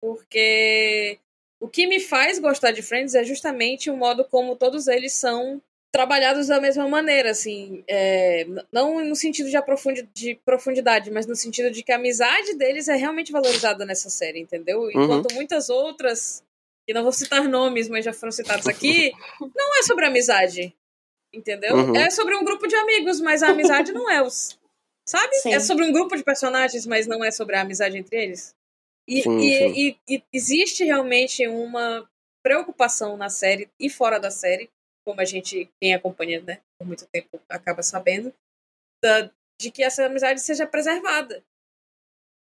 porque o que me faz gostar de Friends é justamente o modo como todos eles são trabalhados da mesma maneira, assim, é, não no sentido de, aprofundi- de profundidade, mas no sentido de que a amizade deles é realmente valorizada nessa série, entendeu? Enquanto muitas outras, que não vou citar nomes, mas já foram citados aqui, não é sobre amizade, entendeu? Uhum. É sobre um grupo de amigos, mas a amizade não é os. Sabe? Sim. É sobre um grupo de personagens, mas não é sobre a amizade entre eles. E, Sim, e- sim. e- e existe realmente uma preocupação na série e fora da série, como a gente, quem acompanha né, por muito tempo, acaba sabendo, da- de que essa amizade seja preservada.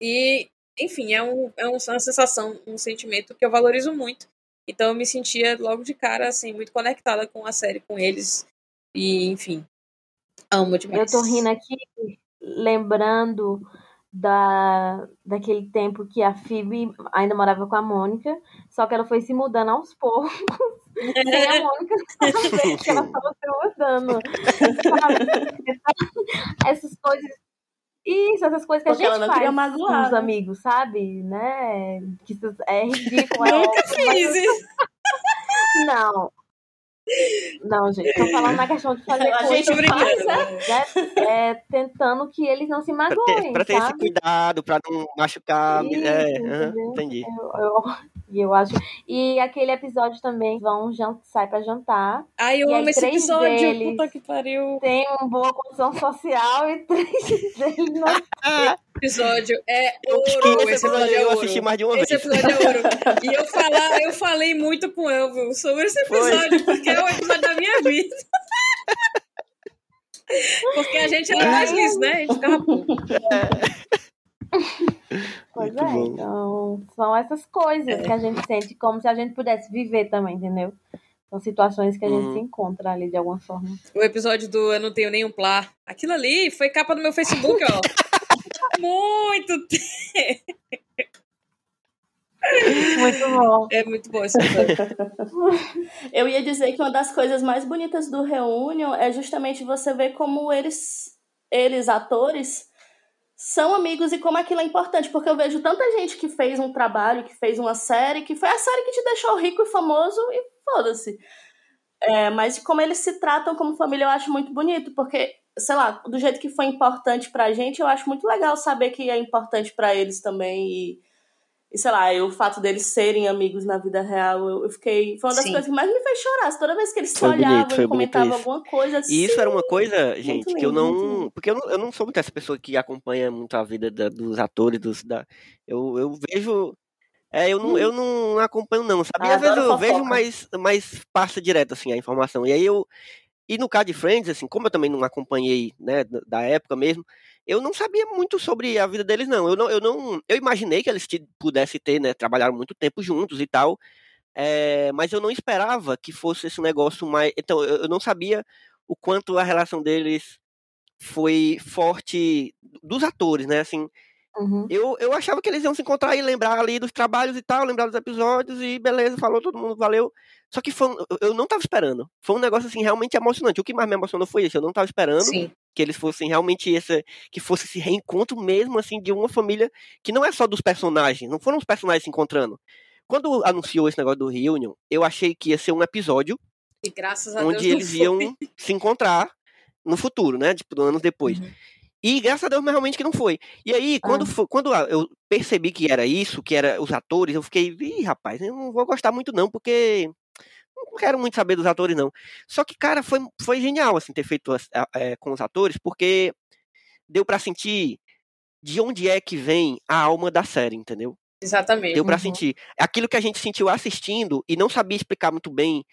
E, enfim, é, um, é um- uma sensação, um sentimento que eu valorizo muito. Então eu me sentia logo de cara, assim, muito conectada com a série, com eles. E, enfim, amo demais. Eu tô rindo aqui, lembrando da, daquele tempo que a Phoebe ainda morava com a Mônica, só que ela foi se mudando aos poucos, sem [laughs] a Mônica saber que ela estava se mudando. sabe? Essas coisas. Isso, essas coisas que Porque a gente faz com magoar, os né? amigos, sabe? Né? Que é [laughs] ridículo. é Nunca fiz isso. [laughs] Não. Não, gente, tô falando na questão de fazer [laughs] A coisas, gente brincando. né? É, tentando que eles não se Pra ter, magoem, pra ter esse cuidado, pra não machucar. Isso, é, entendeu? entendi. Eu, eu, e eu acho. E aquele episódio também vão sai pra jantar. Ai, eu aí, amo esse episódio. deles- Puta que pariu. Tem uma boa condição social e três [laughs] deles não. Episódio é eu, ouro. esse episódio é eu ouro. assisti mais de uma Esse vez. episódio é ouro. E eu, falar, eu falei muito com o Elvio sobre esse Foi. episódio, porque é o episódio da minha vida. Porque a gente era mais nisso, né? A gente ficava. [laughs] Pois Muito é, bom. então são essas coisas que a gente sente como se a gente pudesse viver também, entendeu? São situações que a gente Uhum. se encontra ali de alguma forma. O episódio do Eu Não Tenho Nenhum Plá. Aquilo ali foi capa do meu Facebook, ó. [laughs] Muito tempo. Muito bom. É muito bom esse episódio. [laughs] Eu ia dizer que uma das coisas mais bonitas do Reunion é justamente você ver como eles, eles atores, são amigos e como aquilo é importante. Porque eu vejo tanta gente que fez um trabalho, que fez uma série, que foi a série que te deixou rico e famoso e foda-se. É, mas como eles se tratam como família, eu acho muito bonito, porque, sei lá, do jeito que foi importante pra gente, eu acho muito legal saber que é importante pra eles também e e sei lá, o fato deles serem amigos na vida real, eu, eu fiquei. Foi uma das Sim. coisas que mais me fez chorar. Toda vez que eles se olhavam e comentavam alguma coisa assim. E isso era uma coisa, gente, que eu lindo, não. lindo. Porque eu não, eu não sou muito essa pessoa que acompanha muito a vida da- dos atores, dos. Da, eu, eu vejo. É, eu não, eu não acompanho, não, sabe? Ah, às vezes eu adoro vejo, fofoca. mas, mas passa direto, assim, a informação. E aí eu. E no caso de Friends, assim, como eu também não acompanhei, né, da época mesmo, eu não sabia muito sobre a vida deles, não. Eu não, eu não, eu imaginei que eles pudessem ter, né, trabalharam muito tempo juntos e tal, é, mas eu não esperava que fosse esse negócio mais. Então, eu, eu não sabia o quanto a relação deles foi forte dos atores, né? Assim, Uhum. eu, eu achava que eles iam se encontrar e lembrar ali dos trabalhos e tal, lembrar dos episódios e beleza, falou, todo mundo valeu. Só que foi, eu- não tava esperando. Foi um negócio assim realmente emocionante. O que mais me emocionou foi isso. Eu não tava esperando Sim. que eles fossem realmente esse, que fosse esse reencontro mesmo assim de uma família que não é só dos personagens, não foram os personagens se encontrando. Quando anunciou esse negócio do reunion, eu achei que ia ser um episódio E graças a Deus onde não eles iam se encontrar no futuro, né? Tipo, anos depois. Uhum. E graças a Deus, realmente que não foi. E aí, quando, fo- quando eu percebi que era isso, que era os atores, eu fiquei, ih, rapaz, eu não vou gostar muito não, porque não quero muito saber dos atores, não. Só que, cara, foi, foi genial, assim, ter feito é, com os atores, porque deu pra sentir de onde é que vem a alma da série, entendeu? Exatamente. Deu pra Uhum. sentir. Aquilo que a gente sentiu assistindo e não sabia explicar muito bem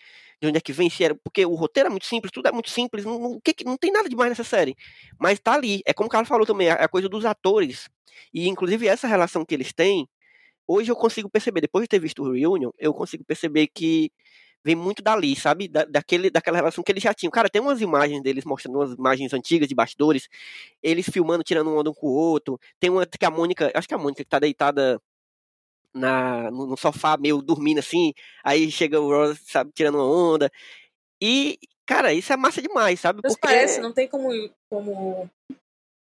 de onde é que vem, se era. Porque o roteiro é muito simples, tudo é muito simples, não, não, que não tem nada demais nessa série. Mas tá ali. É como o Carlos falou também, a, a coisa dos atores. E inclusive essa relação que eles têm, hoje eu consigo perceber, depois de ter visto o Reunion, eu consigo perceber que vem muito dali, sabe? Da, daquele, daquela relação que eles já tinham. Cara, tem umas imagens deles mostrando umas imagens antigas de bastidores, eles filmando, tirando onda um com o outro. Tem uma que a Mônica, acho que é a Mônica que tá deitada na, no, no sofá, meio dormindo assim, aí chega o Ross, sabe, tirando uma onda. E, cara, isso é massa demais, sabe? Deus Porque parece, não tem como, como,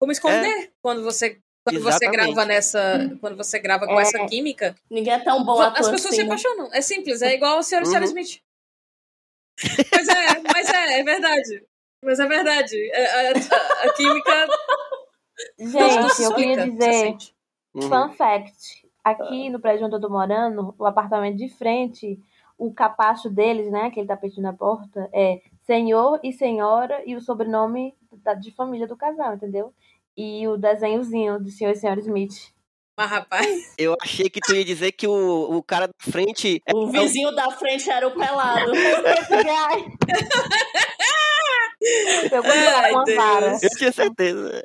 como esconder quando você. Quando você É. Exatamente. grava nessa. Quando você grava com É. essa química, Ninguém é tão bom ator as pessoas se assim, né? apaixonam. É simples, é igual o Sr. Uhum. Smith. Mas é, mas é, é verdade. Mas é verdade. É, A, a- a química. Gente, eu queria você dizer. Uhum. fun fact, aqui no prédio onde eu tô morando, o apartamento de frente, o capacho deles, né, aquele tapetinho na porta, é senhor e senhora e o sobrenome da- de família do casal, entendeu? E o desenhozinho do senhor e senhora Smith. Mas, rapaz, Eu achei que tu ia dizer que o, o cara da frente. é O vizinho da frente era o pelado. [laughs] Eu vou Ai, uma vara. Eu tinha certeza.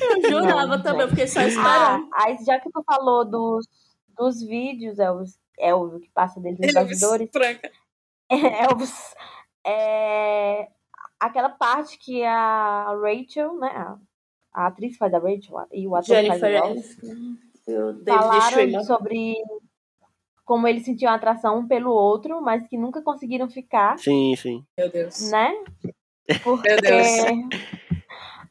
Eu jurava Não, também, fiquei só Ah, esperando. aí já que tu falou dos, dos vídeos, Elvis, Elvis, que passa deles nos Elvis bastidores, Franca. [laughs] Elvis, é, aquela parte que a Rachel, né, a, a atriz faz a Rachel a- e o ator faz o Jennifer Elvis, Aniston. O David falaram sobre como eles sentiam atração um pelo outro, mas que nunca conseguiram ficar, Sim, sim. Meu Deus. né? Porque Meu Deus.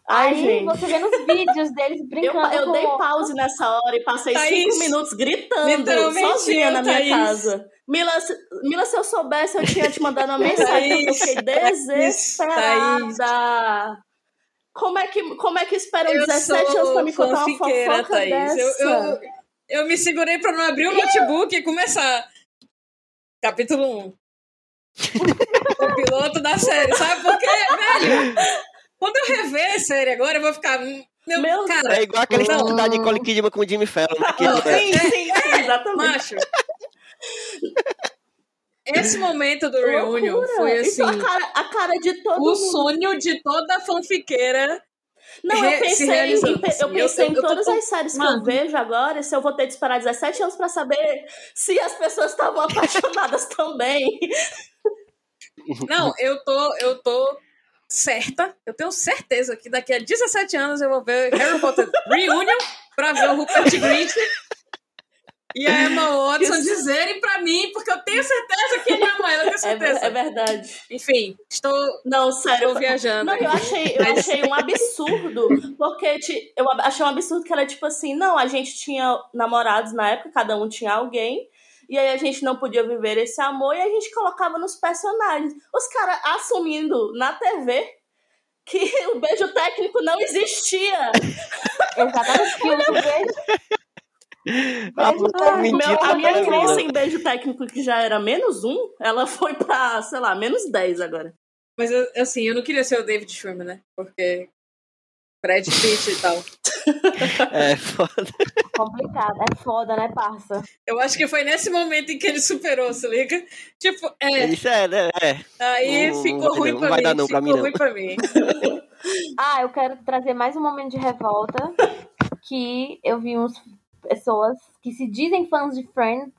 Ai, aí gente. você vê nos vídeos deles Eu, brincando eu com dei pause nessa hora e passei Thaís, cinco minutos gritando sozinha eu, na minha Thaís. casa. Mila, se- Mila, se eu soubesse, eu tinha te mandado uma mensagem, porque eu fiquei desesperada. Como é que, como é que esperam Eu 17 sou anos pra me contar uma fofoca Thaís. dessa? Eu, eu, eu me segurei pra não abrir o notebook e começar. Capítulo 1. [laughs] o piloto da série. Sabe por quê, velho? Quando eu rever a série agora, eu vou ficar. hum, Meu, Meu cara, É igual aquele Não. estudo da Nicole Kidman com o Jimmy Fallon. né, que ele- Sim, sim, sim, exatamente. macho. Esse momento do reunion foi assim. a cara, a cara de todo O mundo. sonho de toda fanfiqueira. Não, eu pensei, em, realizando, eu assim. pensei Eu- em tô todas com- as séries que Mano. eu vejo agora, se eu vou ter de esperar 17 anos pra saber se as pessoas estavam [laughs] apaixonadas também. Não, eu tô, eu tô certa, eu tenho certeza que daqui a 17 anos eu vou ver Harry Potter Reunion pra ver o Rupert Grint e a Emma Watson Isso. dizerem pra mim, porque eu tenho certeza que ele ama ela, eu tenho É, certeza. é verdade. Enfim, estou, Não, sério. estou viajando. Não, aí. eu achei, eu achei um absurdo, porque eu achei um absurdo que ela, tipo assim, não, a gente tinha namorados na época, cada um tinha alguém, e aí a gente não podia viver esse amor, e a gente colocava nos personagens. Os caras assumindo na TV que [laughs] o beijo técnico não existia. Exatamente, que o beijo, Ah, beijo tá mentindo, Meu- a minha tá crença em beijo técnico, que já era menos um, ela foi pra, sei lá, menos 10 agora. Mas assim, eu não queria ser o David Schwimmer, né? Porque Brad Pitt e tal. [laughs] É, foda. complicado. É foda, né, parça? Eu acho que foi nesse momento em que ele superou, se liga? Tipo, é, Isso é, né? É. aí Não- ficou não- ruim não pra vai mim. dar não pra ficou mim, não. ruim pra mim. [laughs] Ah, eu quero trazer mais um momento de revolta. Que eu vi umas pessoas que se dizem fãs de Friends,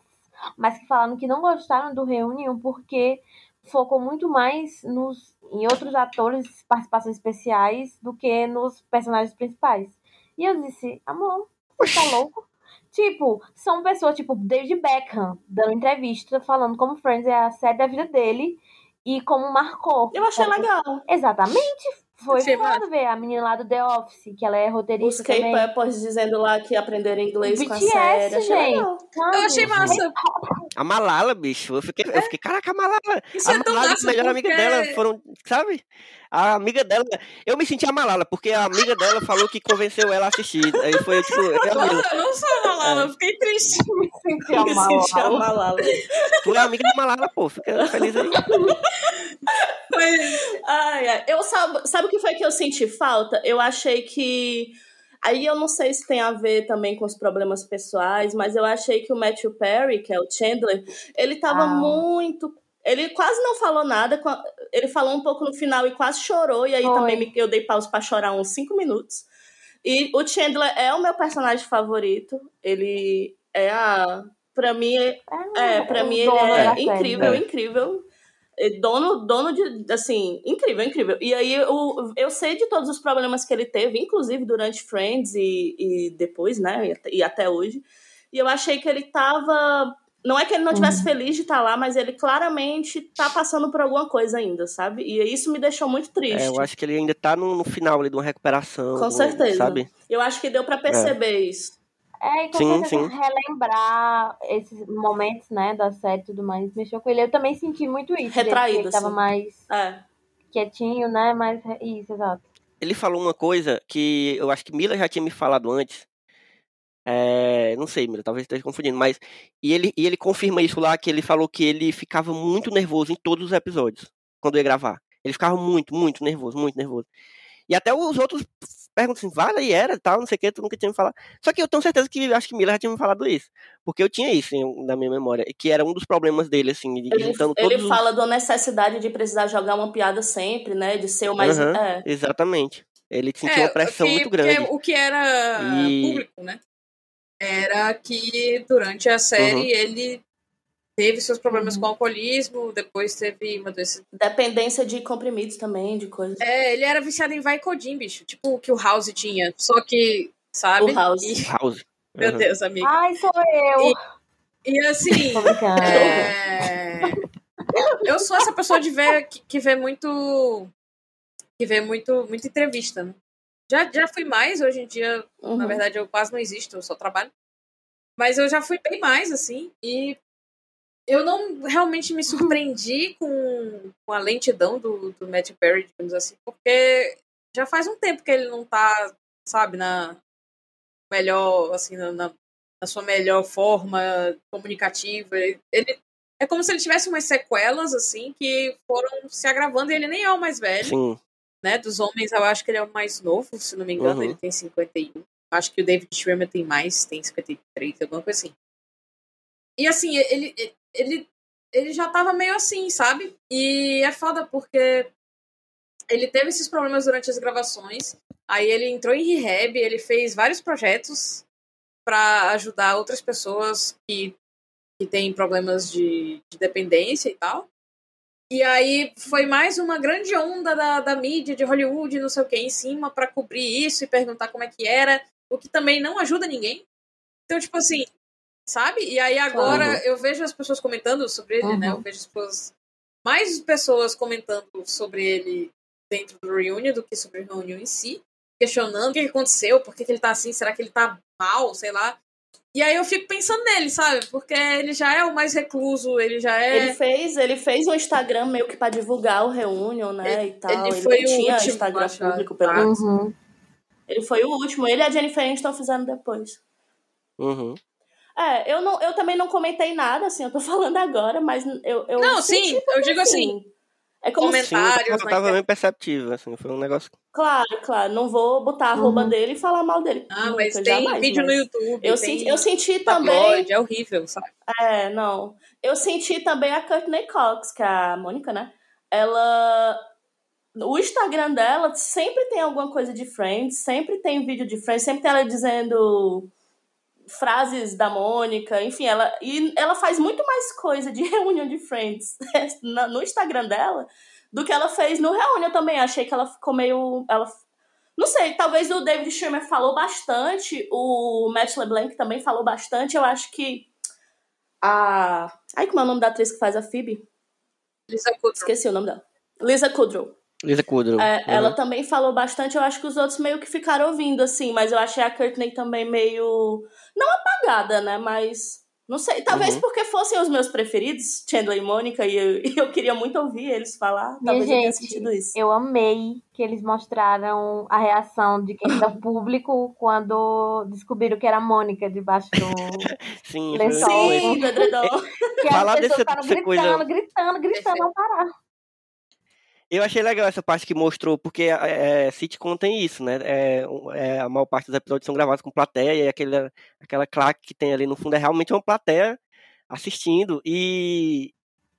mas que falaram que não gostaram do Reunion porque focou muito mais nos, em outros atores, participações especiais, do que nos personagens principais. E eu disse, amor, você tá louco? Tipo, são pessoas tipo David Beckham dando entrevista falando como Friends é a série da vida dele e como marcou. Eu achei Sabe? legal. Exatamente. Foi Achei foda ver a menina lá do The Office, que ela é Os roteirista também. K-Peppers dizendo lá que aprenderam inglês com a BTS, série. Achei gente. sabe? Eu achei massa. [laughs] A Malala, bicho. Eu fiquei, eu fiquei caraca, a Malala. Isso a é tão Malala e a massa melhor amiga porque- dela foram, sabe? A amiga dela. Eu me senti a Malala, porque a amiga dela falou que convenceu ela a assistir. Aí foi tipo, eu. Nossa, eu não sou a Malala, eu fiquei triste. Senti a Me senti [laughs] a Malala. Malala. Tu é amiga da Malala, pô. Fica feliz aí. Mas, Ai, ai. Eu sabe, sabe o que foi que eu senti falta? Eu achei que. Aí eu não sei se tem a ver também com os problemas pessoais, mas eu achei que o Matthew Perry, que é o Chandler, ele tava Ah. muito. Ele quase não falou nada. Ele falou um pouco no final e quase chorou. E aí Foi. também me- eu dei pausa pra chorar uns cinco minutos. E o Chandler é o meu personagem favorito. Ele é a. Pra mim, é, pra o mim ele é série. incrível, É. incrível. É Dono, dono de, assim, incrível, incrível. E aí eu, eu sei de todos os problemas que ele teve, inclusive durante Friends e, e depois, né, e até- e até hoje. E eu achei que ele tava... Não é que ele não tivesse Uhum. feliz de estar lá, mas ele claramente tá passando por alguma coisa ainda, sabe? E isso me deixou muito triste. É, eu acho que ele ainda tá no, no final ali de uma recuperação. Com certeza. Sabe? Eu acho que deu pra perceber isso. É, e com Sim, sim. relembrar esses momentos, né, da série e tudo mais, mexeu com ele. Eu também senti muito isso. dele, Retraído, Ele tava assim. mais É. quietinho, né, mais... Isso, exato. Ele falou uma coisa que eu acho que Mila já tinha me falado antes. É, não sei, Mila, talvez esteja confundindo, mas. E ele, e ele confirma isso lá, que ele falou que ele ficava muito nervoso em todos os episódios, quando ia gravar. Ele ficava muito, muito nervoso, muito nervoso. E até os outros perguntam assim, vale, e era, tal, não sei o que, tu nunca tinha me falado. Só que eu tenho certeza que acho que Mila já tinha me falado isso. Porque eu tinha isso na minha memória, que era um dos problemas dele, assim, de- Ele, juntando ele todos os- fala da necessidade de precisar jogar uma piada sempre, né? De ser o mais. Aham. É. Exatamente. Ele sentia uma pressão É, que- muito grande. porque o que era E- público, né? Era que durante a série Uhum. ele teve seus problemas Uhum. com alcoolismo, depois teve uma doença. Dependência de comprimidos também, de coisas. É, ele era viciado em Vicodin, bicho. Tipo o que o House tinha. Só que, sabe? O House. E- [laughs] House. meu Aham. Deus, amigo. Ai, sou eu! E assim. Tô brincando. É... Eu sou essa pessoa de ver que, que vê muito que vê muito muita entrevista, né? Já, já fui mais, hoje em dia, Uhum. na verdade, eu quase não existo, eu só trabalho. Mas eu já fui bem mais, assim, e eu não realmente me surpreendi [laughs] com, com a lentidão do, do Matt Perry, digamos assim, porque já faz um tempo que ele não tá, sabe, na melhor, assim, na, na sua melhor forma comunicativa. Ele é como se ele tivesse umas sequelas assim que foram se agravando e ele nem é o mais velho, Sim. Né? Dos homens, eu acho que ele é o mais novo, se não me engano, Uhum. ele tem 51. Acho que o David Schwimmer tem mais, tem 53, alguma coisa assim. E assim, ele ele ele já tava meio assim, sabe? E é foda porque ele teve esses problemas durante as gravações. Aí ele entrou em rehab, ele fez vários projetos para ajudar outras pessoas que, que têm problemas de, de dependência e tal. E aí foi mais uma grande onda da, da mídia de Hollywood, não sei o que, em cima para cobrir isso e perguntar como é que era, o que também não ajuda ninguém. Então, tipo assim, sabe? E aí agora Uhum. eu vejo as pessoas comentando sobre ele, né? Uhum. Eu vejo as pessoas, mais pessoas comentando sobre ele dentro do Reunion do que sobre o Reunion em si questionando o que que aconteceu, por que, que ele tá assim, será que ele tá mal, sei lá. E aí eu fico pensando nele, sabe? Porque ele já é o mais recluso, ele já é. Ele fez, ele fez um Instagram meio que pra divulgar o Reunion, né? Ele- e tal. ele Ele, foi o tinha último, Instagram acho, público, pelo a- menos. Uhum. Ele foi o último. Ele e a Jennifer Aniston fizeram depois. Uhum. É, eu, não, eu também não comentei nada, assim, eu tô [laughs] falando agora, mas eu. eu Não, senti sim, eu digo assim, É como se, Sim, comentários eu na tava internet. bem perceptível, assim, foi um negócio. Claro, claro, não vou botar a arroba Uhum. dele e falar mal dele. Ah, Nunca, mas tem jamais, vídeo mas no YouTube. Eu senti, eu senti também. é horrível, sabe? É, não. Eu senti também a Courtney Cox, que é a Mônica, né? Ela. o Instagram dela sempre tem alguma coisa de Friends, sempre tem vídeo de Friends, sempre tem ela dizendo frases da Mônica, enfim, ela e ela faz muito mais coisa de [laughs] reunião de Friends [laughs] no Instagram dela do que ela fez no reunião também. Achei que ela ficou meio ela não sei, talvez o David Schwimmer falou bastante, o Matt LeBlanc também falou bastante. Eu acho que a ai como é o nome da atriz que faz a Phoebe? Lisa Kudrow. Esqueci o nome dela. Lisa Kudrow. Lisa Kudrow. É, Uhum. Ela também falou bastante, eu acho que os outros meio que ficaram ouvindo, assim, mas eu achei a Courtney também meio. Não apagada, né? Mas. Não sei, talvez Uhum. porque fossem os meus preferidos, Chandler e Mônica, e eu, [laughs] e eu queria muito ouvir eles falar. Minha Talvez eu tenha gente, sentido isso. Eu amei que eles mostraram a reação de quem tá público quando descobriram que era a Mônica debaixo do. [laughs] Sim, Lençol. Sim, do edredom. Que Falar as pessoas ficaram dessa gritando, coisa- gritando, gritando, não parar. Eu achei legal essa parte que mostrou, porque é, sitcom tem isso, né? É, é, a maior parte dos episódios são gravados com plateia, e aquele, aquela claque que tem ali no fundo é realmente uma plateia assistindo. E,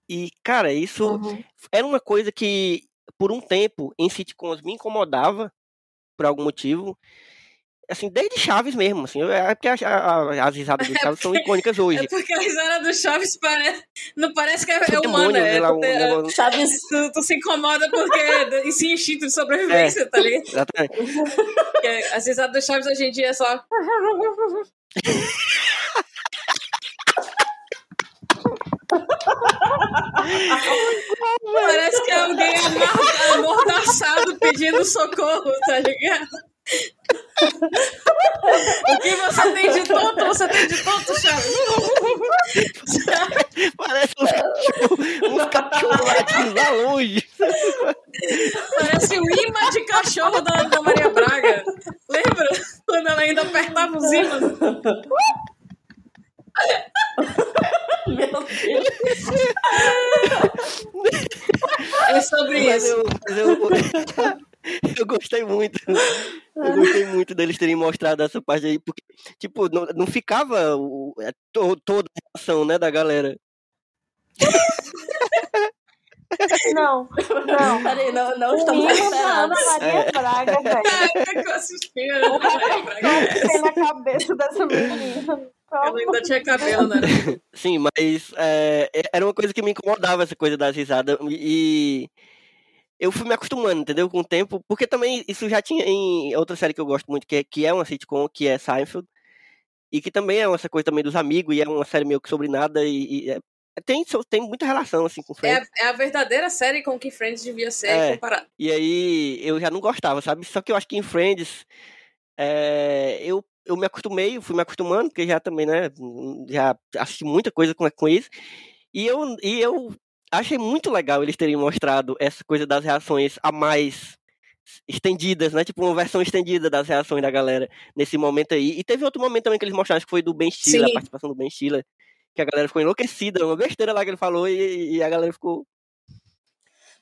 e cara, isso Uhum. era uma coisa que, por um tempo, em sitcoms me incomodava, por algum motivo. Assim, desde Chaves mesmo, assim, é porque a- a- as risadas do [laughs] Chaves são icônicas hoje. É porque a risada do Chaves parece, não parece que é, é humana. É, sei lá, um tu, negócio- Chaves. tu, tu se incomoda porque [laughs] é esse instinto de sobrevivência, tá ligado? Exatamente. Porque as risadas do Chaves hoje em dia é só. [laughs] Parece que é alguém amordaçado pedindo socorro, tá ligado? O que você tem de tonto, você tem de tonto, Chaves. Parece uns cachorros uns cachorro latindo lá longe. Parece o imã de cachorro da Ana Maria Braga. Lembra? Quando ela ainda apertava os ímãs. Meu Deus. É sobre Mas isso. eu, mas eu, [laughs] eu gostei muito. Eu gostei muito deles terem mostrado essa parte aí, porque, tipo, não, não ficava o, é, to- toda a reação, né, da galera. Não, não. Peraí, não, não O estamos da Ana. Maria Braga, velho. Caraca, que eu assisti a Ana Maria Braga. Tem na cabeça dessa menina? Ela ainda tinha cabelo, né? [laughs] Sim, mas é, é- era uma coisa que me incomodava, essa coisa das risadas. E eu fui me acostumando, entendeu? Com o tempo. Porque também isso já tinha em outra série que eu gosto muito, que é, que é uma sitcom, que é Seinfeld. E que também é essa coisa também dos amigos, e é uma série meio que sobre nada. E, e é- tem, tem muita relação, assim, com É Friends. a, é a verdadeira série com que Friends devia ser É. comparada. E aí eu já não gostava, sabe? Só que eu acho que em Friends é, eu, eu me acostumei, fui me acostumando, porque já também, né? Já assisti muita coisa com, com isso. E eu, e eu achei muito legal eles terem mostrado essa coisa das reações a mais estendidas, né? Tipo uma versão estendida das reações da galera nesse momento aí. E teve outro momento também que eles mostraram, que foi do Ben Stiller, Sim. a participação do Ben Stiller, que a galera ficou enlouquecida, uma besteira lá que ele falou e, e a galera ficou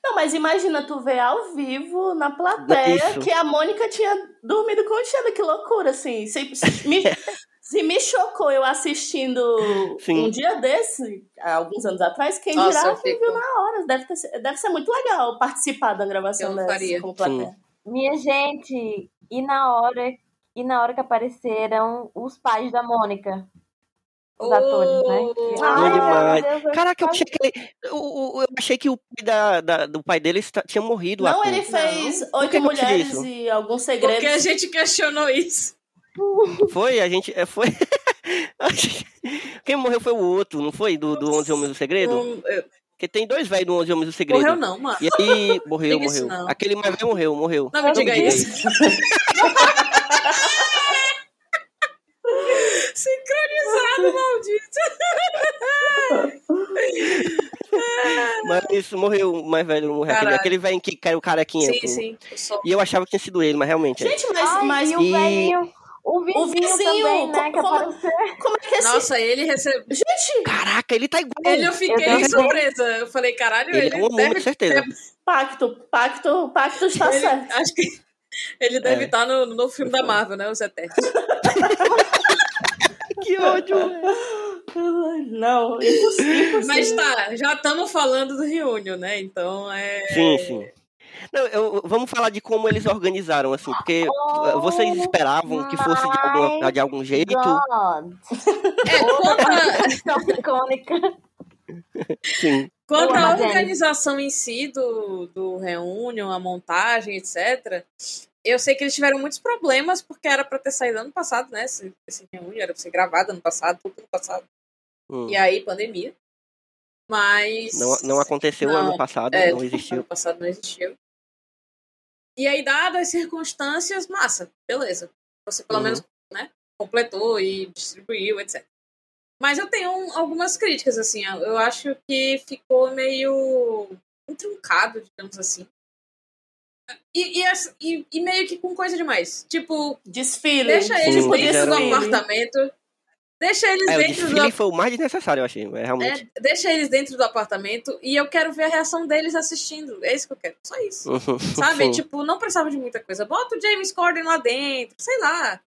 Não, mas imagina tu ver ao vivo na plateia Isso. que a Mônica tinha dormido com o Chandler. Que loucura, assim. Me, [laughs] se me chocou eu assistindo Sim. um dia desse, há alguns anos atrás, quem Nossa, dirá eu quem viu na hora. Deve, ter, deve ser muito legal participar da gravação Eu dessa faria. como plateia. Minha gente, e na hora, e na hora que apareceram os pais da Mônica? Os atores, né? Oh, Que- Ai, demais. meu Deus, eu Caraca, eu achei que ele, o- o- eu achei que o pai da, da- do pai dele tinha morrido. Não, ele fez Oito eu Mulheres e Alguns Porque a Segredos. gente questionou isso. Foi, a gente. é, Foi. [laughs] Quem morreu foi o outro, não foi? Do, do 11 Homens do Segredo? Não, eu- Porque tem dois velhos do 11 Homens do Segredo. morreu não, mano. E aí, morreu, isso morreu. não. Aquele mais velho morreu, morreu. Não me diga isso. [laughs] Sincronizado, maldito. [laughs] Mas morreu o mais velho, morreu. Aquele, Caralho. aquele velho que caiu carequinha. Sim, com- sim. Eu. E eu achava que tinha sido ele, mas realmente. é. Gente, mas, Ai, mas e o E- velhinho, o vizinho, vizinho, também, né? Que como- apareceu. como é que esse. Nossa, ele recebeu. Gente, Caraca, ele tá igual. Ele eu fiquei também. surpresa. Eu falei, caralho, Ele ele, é deve com certeza. ter- pacto, pacto, pacto está ele- certo. Acho que ele deve É. estar no, no filme da Marvel, né? Os [laughs] Eternos. Que ódio. Não, impossível. Mas tá, já estamos falando do Reunion, né? Então é. Sim, sim. Não, eu- vamos falar de como eles organizaram, assim, porque Oh, vocês esperavam que fosse de, alguma- de algum jeito. God. É, conta, [laughs] Outra icônica. Sim. Quanto à organização em si do, do Reunion, a montagem, etc., eu sei que eles tiveram muitos problemas, porque era pra ter saído ano passado, né? Esse, esse Reunion era pra ser gravado ano passado, tudo ano passado. Hum. E aí, pandemia. Mas. Não, não aconteceu Não, ano passado, é, não Ano existiu. passado não existiu. E aí, dadas as circunstâncias, massa, beleza. Você pelo Uhum. menos né, completou e distribuiu, etc. Mas eu tenho um- algumas críticas, assim. Eu acho que ficou meio truncado, digamos assim. E, e, e- e meio que com coisa demais. Tipo, Desfile. deixa eles Sim, dentro do fizeram- apartamento. Deixa eles É, o dentro do desfile foi o mais desnecessário, eu achei. É, realmente. é, deixa eles dentro do apartamento e eu quero ver a reação deles assistindo. É isso que eu quero. Só isso. [laughs] Sabe? Tipo, não precisava de muita coisa. Bota o James Corden lá dentro, sei lá.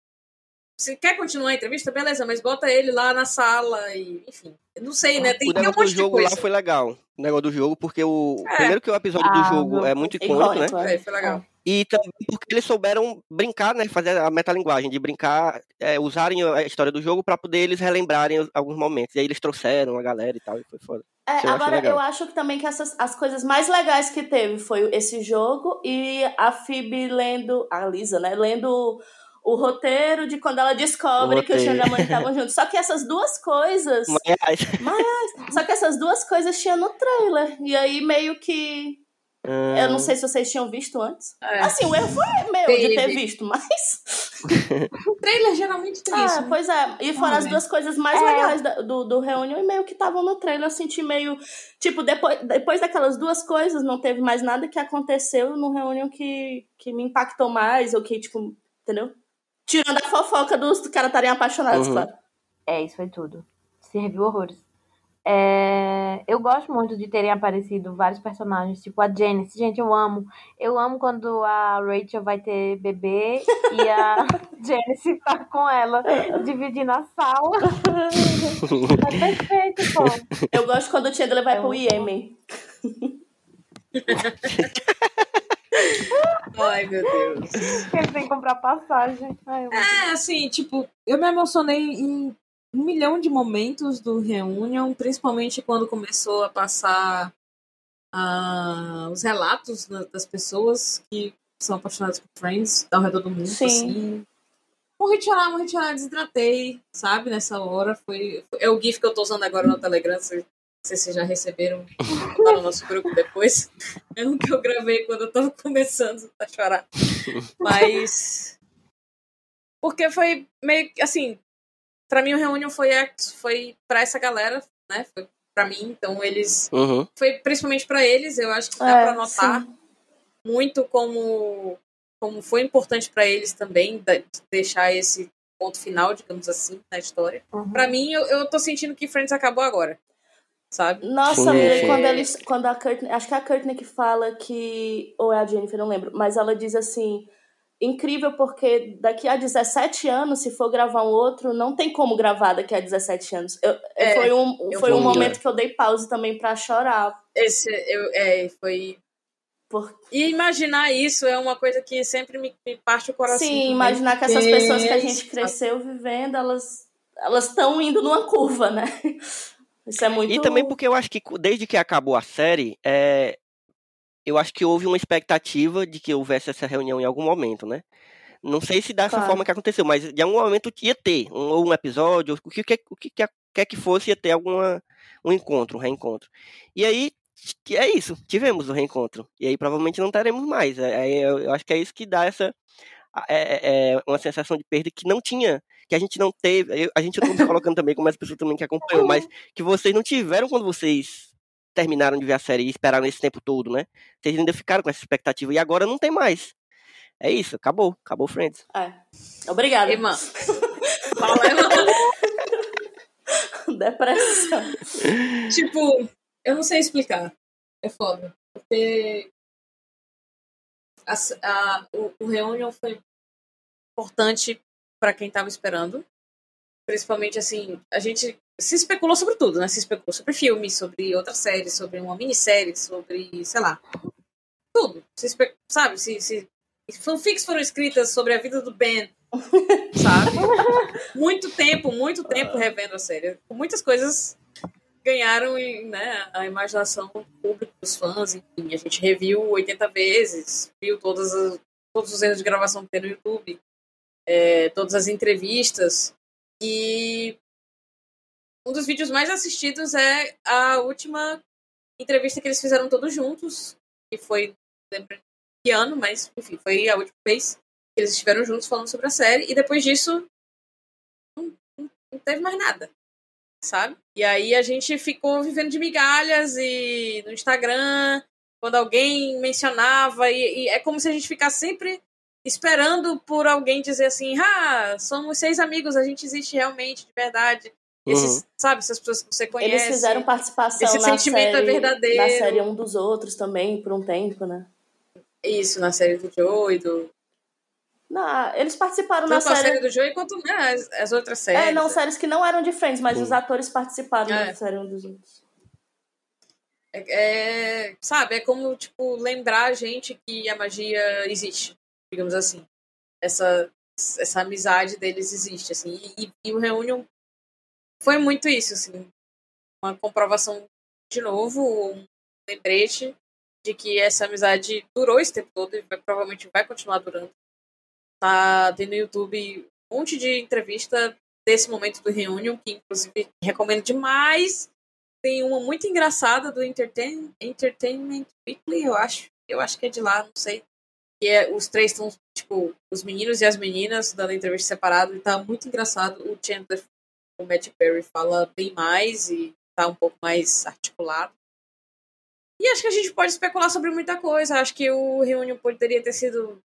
Se quer continuar a entrevista, beleza, mas bota ele lá na sala e, enfim. Não sei, né? Tem, o tem um negócio do monte de jogo coisa. lá foi legal. O negócio do jogo, porque o. É. Primeiro que o episódio do Ah, jogo não. é muito icônico, né? É. É, foi legal. E também porque eles souberam brincar, né? Fazer a metalinguagem, de brincar, é, usarem a história do jogo pra poder eles relembrarem alguns momentos. E aí eles trouxeram a galera e tal, e foi foda. É, eu agora, eu acho que também que essas, as coisas mais legais que teve foi esse jogo e a Phoebe lendo, a Lisa, né? Lendo o roteiro de quando ela descobre que o Xande e a mãe estavam juntos. Só que essas duas coisas. [laughs] Mas, Só que essas duas coisas tinha no trailer. E aí meio que. Ah, Eu não sei se vocês tinham visto antes. É. Assim, o erro foi meu de ter visto, mas. O [laughs] trailer geralmente tem isso. Ah, né? pois é. E foram as né? duas coisas mais É. legais do, do Reunion e meio que estavam no trailer. Eu senti meio. Tipo, depois, depois daquelas duas coisas, não teve mais nada que aconteceu no Reunion que, que me impactou mais, ou que, tipo, entendeu? Tirando a fofoca dos do caras estarem apaixonados, Uhum. claro. É, isso foi tudo. Serviu horrores. É, eu gosto muito de terem aparecido vários personagens, tipo a Janice. Gente, eu amo. Eu amo quando a Rachel vai ter bebê e a [laughs] Janice tá com ela, dividindo a sala. É [laughs] perfeito, pô. Eu gosto quando o Chandler vai Eu pro amo. Iêmen. [laughs] Ai, meu Deus. Ele tem que comprar passagem. Ai. É, assim, tipo, eu me emocionei em um milhão de momentos do Reunion, principalmente quando começou a passar ah, os relatos da- das pessoas que são apaixonadas por Friends ao redor do mundo, Sim. assim. Morri de chorar, morri de chorar, desidratei, sabe, nessa hora. Foi, é o GIF que eu tô usando agora no Telegram, se- não sei se vocês já receberam tá no nosso grupo depois. [laughs] É um que eu gravei quando eu tava começando a chorar. [laughs] Mas. Porque foi meio que, assim, pra mim o Reunion foi, foi pra essa galera, né? Foi pra mim, então eles. Uhum. Foi principalmente pra eles, eu acho que dá É, pra notar sim. muito como, como foi importante pra eles também de deixar esse ponto final, digamos assim, na história. Uhum. Pra mim, eu, eu tô sentindo que Friends acabou agora. Sabe? Nossa, Sim, amiga, sim. quando eles. Quando a Courtney. Acho que é a Courtney que fala que. Ou é a Jennifer, não lembro. Mas ela diz assim. Incrível porque daqui a 17 anos, se for gravar um outro, não tem como gravar daqui a 17 anos. Eu, É, foi um, eu foi um momento que eu dei pause também pra chorar. Esse, eu, é, foi. Por... E imaginar isso é uma coisa que sempre me, me parte o coração. Sim, também, imaginar que essas pessoas que a gente cresceu vivendo, elas elas estão indo numa curva, né? [laughs] Isso é muito. E também porque eu acho que desde que acabou a série, é, eu acho que houve uma expectativa de que houvesse essa reunião em algum momento, né? Não sei se dessa Claro. forma que aconteceu, mas de algum momento ia ter, um, ou um episódio, o que, quer- o que quer, quer que fosse, ia ter alguma, um encontro, um reencontro. E aí, é isso, tivemos o reencontro. E aí provavelmente não teremos mais. É- Aí eu, acho que é isso que dá essa. É, é- é uma sensação de perda que não tinha, que a gente não teve. a gente não se colocando também como as pessoas também que acompanham, mas [laughs] que vocês não tiveram quando vocês terminaram de ver a série e esperaram esse tempo todo, né? Vocês ainda ficaram com essa expectativa e agora não tem mais. É isso, acabou, acabou Friends. É. Obrigada. Irmã. [laughs] Fala, irmã. [laughs] Depressão. tipo, eu não sei explicar. É foda. Porque a, a- o, o Reunion foi importante pra quem tava esperando. Principalmente, assim, a gente se especulou sobre tudo, né? Se especulou sobre filmes, sobre outras séries, sobre uma minissérie, sobre, sei lá. tudo. Se espe- sabe, se, se fanfics foram escritas sobre a vida do Ben, sabe? [laughs] muito tempo, muito tempo revendo a série. Muitas coisas ganharam né, a imaginação do público, dos fãs, enfim. A gente reviu 80 vezes, viu todas as- todos os erros de gravação que tem no YouTube, é, todas as entrevistas. E um dos vídeos mais assistidos é a última entrevista que eles fizeram todos juntos, que foi, não lembro que ano, mas enfim, foi a última vez que eles estiveram juntos falando sobre a série, e depois disso não, não- teve mais nada, sabe? E aí a gente ficou vivendo de migalhas e no Instagram, quando alguém mencionava, e, e é como se a gente ficasse sempre esperando por alguém dizer assim, ah, somos seis amigos, a gente existe realmente, de verdade. Esses, Sabe, essas pessoas que você conhece. Eles fizeram participação Esse na sentimento é série, verdadeiro. na série um dos outros também, por um tempo, né? Isso, na série do Joe e do. Não, eles participaram na Tanto a série. série do Joe quanto né, as, as outras séries. É, não, séries que não eram de Friends, mas os atores participaram É. da série um dos outros. É, é, sabe, é como, tipo, lembrar a gente que a magia existe, digamos assim. Essa, essa amizade deles existe, assim. E, e o Reunion foi muito isso, assim. Uma comprovação, de novo, um lembrete de que essa amizade durou esse tempo todo e vai- provavelmente vai continuar durando. Tá tendo no YouTube um monte de entrevista desse momento do Reunion, que inclusive recomendo demais. Tem uma muito engraçada do Entertain, Entertainment Weekly, eu acho. Eu acho que é de lá, não sei. Que é, os três estão, tipo, os meninos e as meninas dando entrevista separado e tá muito engraçado. O Chandler, o Matt Perry fala bem mais e tá um pouco mais articulado. E acho que a gente pode especular sobre muita coisa. Acho que o Reunion poderia ter sido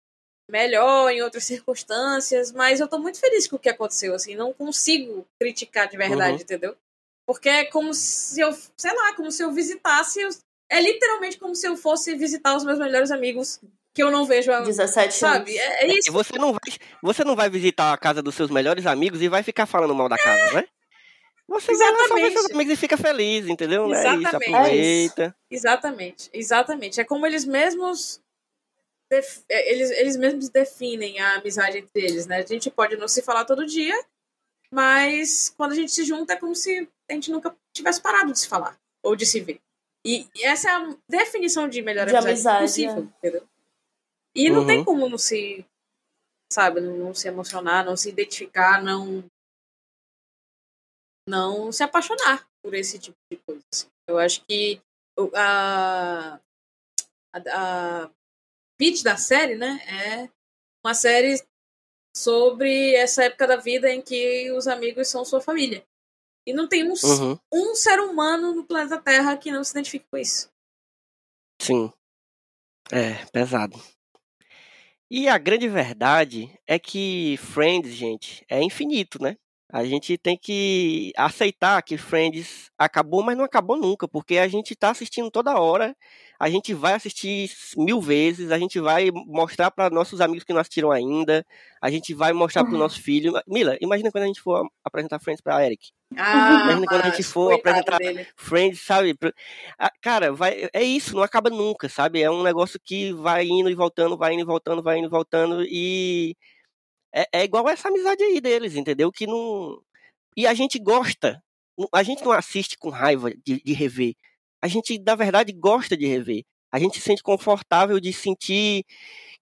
melhor em outras circunstâncias, mas eu tô muito feliz com o que aconteceu, assim, não consigo criticar de verdade, Uhum. entendeu? Porque é como se eu, sei lá, como se eu visitasse, os- é literalmente como se eu fosse visitar os meus melhores amigos que eu não vejo há, 17 sabe? anos. É, é E isso. você não vai, você não vai visitar a casa dos seus melhores amigos e vai ficar falando mal da casa, né? Você vai lá só ver Exatamente. seus amigos e fica feliz, entendeu? Não É isso, Exatamente. aproveita. Exatamente, exatamente. É como eles mesmos def- é, eles, eles mesmos definem a amizade entre eles, né? A gente pode não se falar todo dia, mas quando a gente se junta é como se a gente nunca tivesse parado de se falar ou de se ver. E essa é a definição de melhor De amizade, amizade, possível, entendeu? E não tem Uhum. como não se, sabe, não, se emocionar, não se identificar, não não se apaixonar por esse tipo de coisa. assim. Eu acho que a, a, a pitch da série, né, é uma série sobre essa época da vida em que os amigos são sua família. E não tem um, Uhum, um ser humano no planeta Terra que não se identifique com isso. sim. É, pesado. E a grande verdade é que Friends, gente, é infinito, né? A gente tem que aceitar que Friends acabou, mas não acabou nunca, porque a gente tá assistindo toda hora, a gente vai assistir mil vezes, a gente vai mostrar para nossos amigos que não assistiram ainda, a gente vai mostrar pro nosso filho. Mila, imagina quando a gente for apresentar Friends pra Eric. Ah, Imagina quando a gente for apresentar- dele. Friends, sabe? Cara, vai, é isso, não acaba nunca, sabe? É um negócio que vai indo e voltando, vai indo e voltando, vai indo e voltando, e é, é igual essa amizade aí deles, entendeu? Que não. E a gente gosta. A gente não assiste com raiva de, de rever. A gente, na verdade, gosta de rever. A gente se sente confortável de sentir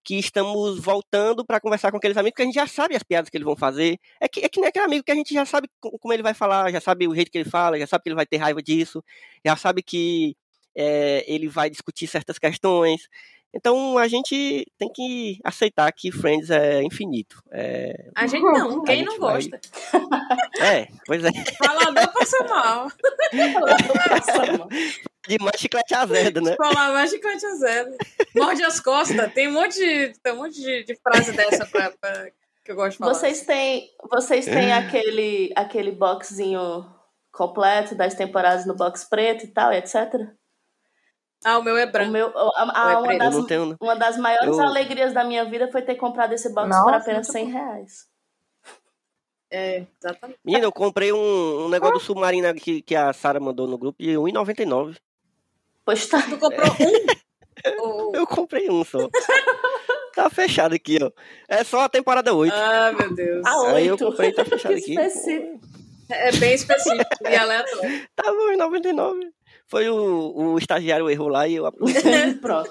que estamos voltando para conversar com aqueles amigos, que a gente já sabe as piadas que eles vão fazer. É que, é que nem aquele amigo que a gente já sabe co- como ele vai falar, já sabe o jeito que ele fala, já sabe que ele vai ter raiva disso, já sabe que é, ele vai discutir certas questões. Então a gente tem que aceitar que Friends é infinito. É, A gente não, quem gente não vai- gosta? é, pois é. Falador passa mal. [laughs] De mais chiclete azedo, né? Falar mais chiclete a zero. Morde as costas. Tem um monte de, tem um monte de, de frase dessa pra, pra- que eu gosto de falar. Vocês têm, vocês têm É. aquele, aquele boxzinho completo das temporadas no box preto e tal, etc. Ah, o meu é O branco. meu, a- a- é uma? Eu das, não tenho. não. uma das maiores Eu- alegrias da minha vida foi ter comprado esse box Nossa, por apenas muito 100 reais. É, exatamente. Menina, eu comprei um, um negócio do submarino que, que a Sara mandou no grupo de R$1,99. Pois tá. Tu comprou um? [laughs] O- Eu comprei um só. tá fechado aqui, ó. É só a temporada 8. Ah, meu Deus. A Aí eu comprei, tá fechado aqui. Específico. É bem específico e aleatório. [laughs] Tava em 99. Foi o, o estagiário errou lá e eu aproveitei. [laughs] Pronto.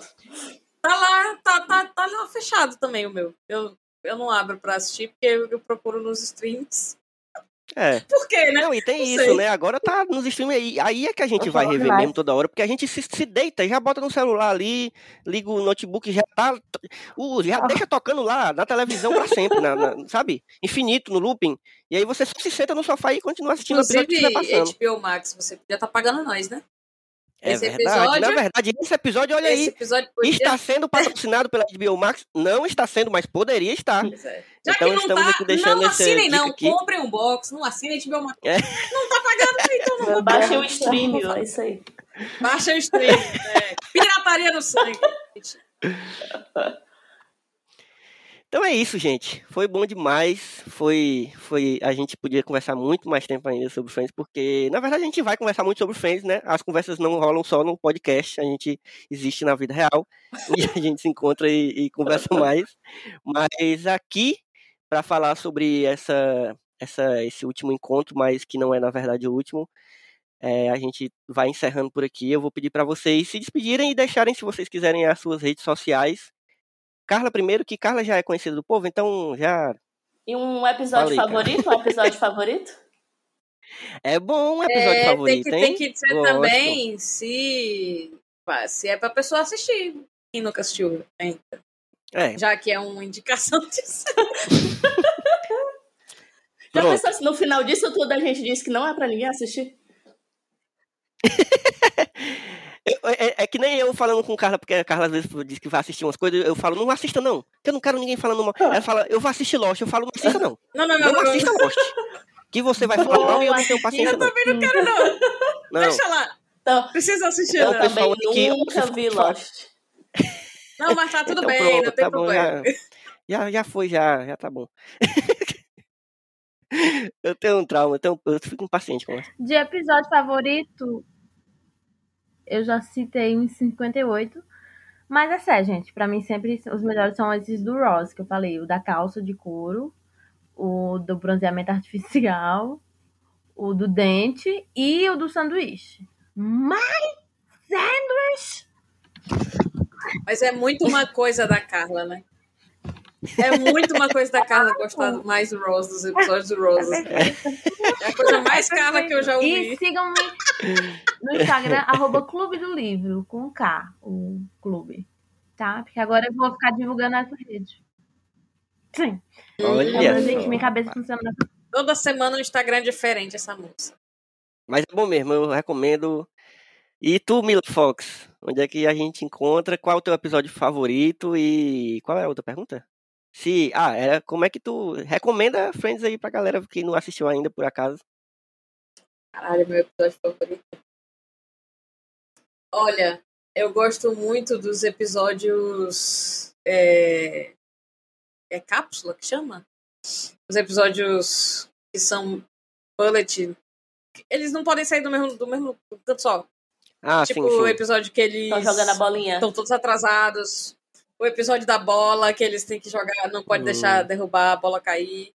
Tá lá, tá, tá, tá lá fechado também o meu. Eu, eu não abro pra assistir porque eu, eu procuro nos streams. É. Por quê, né? Não, e tem Não isso, sei. né? Agora tá nos streams aí. Aí é que a gente vai rever mesmo toda hora, porque a gente se, se deita, já bota no celular ali, liga o notebook, já tá. Uh, já deixa tocando lá na televisão pra sempre, na- na- sabe? Infinito, no looping. E aí você só se senta no sofá e continua assistindo o episódio que estiver Inclusive, passando. HBO Max, você podia estar pagando nós, né? É esse verdade. episódio- Na verdade, esse episódio, olha Esse aí, episódio podia... está sendo patrocinado pela HBO Max. Não está sendo, mas poderia estar. É. Já Então que não estamos tá, aqui deixando não assinem não. aqui. Comprem um box, não assinem HBO Max. É. Não tá pagando, então não vou Baixa o stream, ó. É isso aí. Baixa o stream. É. Pirataria no sangue. [laughs] Então é isso, gente. Foi bom demais. Foi, foi. A gente podia conversar muito mais tempo ainda sobre Friends, porque na verdade a gente vai conversar muito sobre Friends, né? As conversas não rolam só no podcast, a gente existe na vida real [laughs] e a gente se encontra e, e conversa mais. Mas aqui para falar sobre essa, essa, esse último encontro, mas que não é na verdade o último. é, a gente vai encerrando por aqui. Eu vou pedir para vocês se despedirem e deixarem, se vocês quiserem, as suas redes sociais. Carla primeiro, que Carla já é conhecida do povo, então já E um episódio Fala aí, favorito? Um episódio favorito? [laughs] é bom um episódio É, favorito, tem, que, hein? tem que dizer Gosto. também se, se é pra pessoa assistir. Quem nunca assistiu ainda. É, Já que é uma indicação disso. Já Pronto. pensou se no final disso tudo a gente disse que não é pra ninguém assistir? [laughs] eu- é, é que nem eu falando com Carla, porque a Carla às vezes diz que vai assistir umas coisas, eu falo, não assista não, que eu não quero ninguém falando mal. Ela fala, eu vou assistir Lost, eu falo, não assista não, [laughs] Não, não, não. não não, assista Lost. Que você vai [laughs] falar mal e eu não tenho paciência Eu não. também não quero, não. Não, Deixa lá. Então, Precisa assistir, eu Então, não. também aqui, nunca vi Lost. Não, mas tá tudo Então, bem, pronto, não tem tá bom, problema. já, já, já foi, já, já tá bom. [laughs] eu tenho um trauma, eu, tenho, eu fico impaciente com isso. De episódio favorito, eu já citei uns 58. Mas é sério, gente. Pra mim, sempre os melhores são esses do Ross, que eu falei. O da calça de couro, o do bronzeamento [laughs] artificial, o do dente e o do sanduíche. Mas sanduíche! Mas é muito uma coisa da Carla, né? É muito uma coisa da Carla gostar mais do Rose, dos episódios do Rose. É a coisa mais Carla que eu já ouvi. E sigam-me no Instagram, [laughs] arroba Clube do Livro, com K, o clube. Tá? Porque agora eu vou ficar divulgando essa rede. Sim. Olha É, gente, minha cabeça funciona Toda semana no Instagram é diferente essa moça. Mas é bom mesmo, eu recomendo. E tu, Mila Fox, onde é que a gente encontra? Qual é o teu episódio favorito? E qual é a outra pergunta? Se, ah, era como é que tu recomenda Friends aí pra galera que não assistiu ainda, por acaso? Caralho, meu episódio favorito. Olha, eu gosto muito dos episódios. É, é cápsula que chama? Os episódios que são bullet. Eles não podem sair do mesmo, do mesmo canto só. Ah, tipo sim, o sim. episódio que eles Estão jogando a bolinha. estão todos atrasados. O episódio da bola, que eles têm que jogar, não pode Hum. deixar derrubar a bola cair.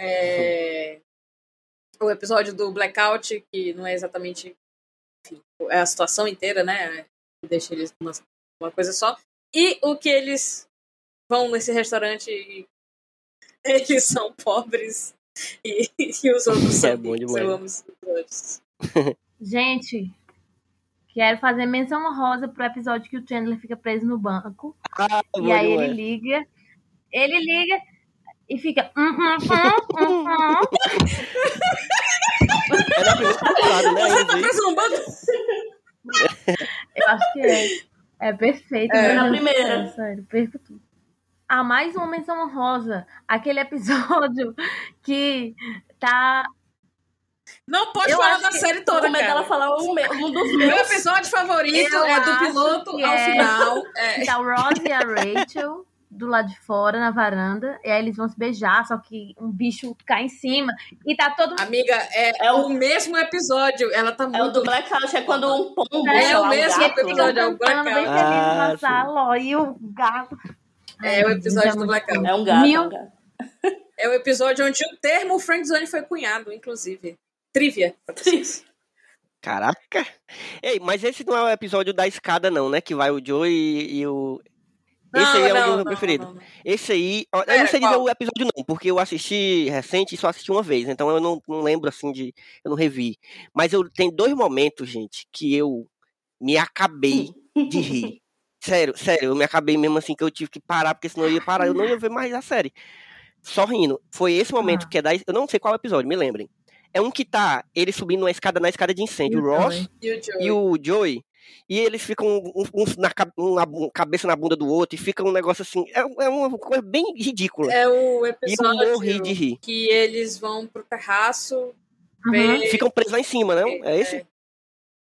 É, [laughs] O episódio do blackout, que não é exatamente enfim, é a situação inteira, né? Que deixa eles numa uma coisa só. E o que eles vão nesse restaurante e [laughs] eles são pobres e, [laughs] e os outros são É bom ricos. demais. Eu amo esses episódios. Gente, quero fazer menção honrosa pro episódio que o Chandler fica preso no banco. Ah, e aí ele liga. Ele liga e fica. "Hum, hum, hum, hum, hum". É da primeira temporada, né? Você tá preso num banco? Eu acho que é. É perfeito. É. meu Na primeira. Sério, perco tudo. Ah, mais uma menção honrosa. Aquele episódio que tá. Não pode Eu falar da série toda, cara. dela falar um, um dos Meu meus. episódio favorito Eu é do piloto ao é. final. É. [laughs] o Ross e a Rachel do lado de fora, na varanda, e aí eles vão se beijar, só que um bicho cai em cima, e tá todo Amiga, é, É o- mesmo episódio. Ela tá É o muito. do Blackout, é quando um pombo, É sei o mesmo gato. episódio, é o cantando bem Blackout. feliz Ah, na sim. sala, ó, e o gato. É o episódio do muito Blackout. É um gato, Mil- é gato. É o episódio onde o termo friendzone foi cunhado, inclusive. Trivia. pra vocês. [laughs] Caraca. Ei, mas esse não é o episódio da escada, não, né? Que vai o Joe e, e o. Esse aí é o meu preferido. não, não. Esse aí, eu Pera, não sei dizer o episódio não, porque eu assisti recente e só assisti uma vez, então eu não, não lembro assim de, eu não revi. Mas eu tem dois momentos, gente, que eu me acabei de rir. [laughs] Sério, sério, eu me acabei mesmo assim que eu tive que parar, porque senão eu ia parar, eu não ia ver mais a série. Só rindo. Foi esse momento Ah. que é da, eu não sei qual episódio, me lembrem. É um que tá ele subindo uma escada na escada de incêndio, o Ross E o Joey. e o Joey, e eles ficam um, um na, um cabeça na bunda do outro e fica um negócio assim. É, é uma coisa bem ridícula. É o e eu episódio morri de rir. que eles vão pro terraço Uhum. ver. Ficam presos lá em cima, não? É esse?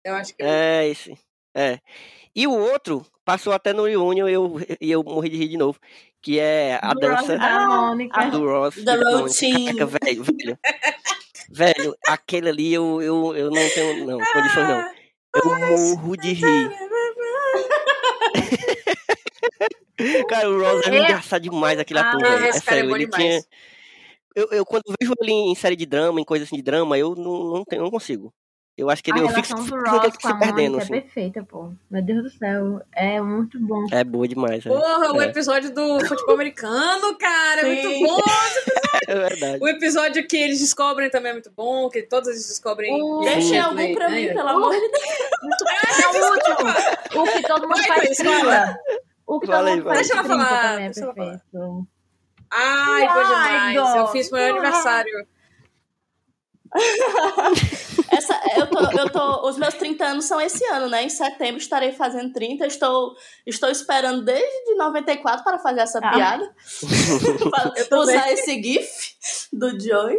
Eu acho que é. É esse. É. E o outro passou até no Reunion e eu, e eu morri de rir de novo. Que é a Do Ross dança e da Mônica. Ah, do Ross. Da. Team. Caraca, velho, velho. [laughs] velho, aquele ali eu, eu, eu não tenho não, condições não. Eu morro de rir. [laughs] Cara, o Ross é engraçado demais aquele Ah, ator, velho. É sério, ele demais. tinha. Eu, eu, quando vejo ele em série de drama, em coisa assim de drama, eu não, não, tenho, não consigo. Eu acho que A ele eu fico, relação do fico Ross fico com a se perdendo, Mônica assim. é perfeita, pô. Meu Deus do céu. É muito bom. É boa demais, é, Porra, o É. episódio do futebol americano, cara, é Sim. muito bom. [laughs] é verdade. O episódio que eles descobrem também é muito bom, que todos eles descobrem. Deixem é algum pra né? mim, pelo amor de Deus. É o último. O que todo mundo Vai, faz trilha. O que todo mundo faz Deixa ela falar, também é deixa ela falar. perfeito. Ai, bom Ai, demais. Eu fiz meu aniversário. [laughs] Essa, eu tô, eu tô, os meus 30 anos são esse ano, né? Em setembro estarei fazendo 30. Estou, estou esperando desde 94 para fazer essa Ah. piada. [laughs] Usar esse GIF do Joey.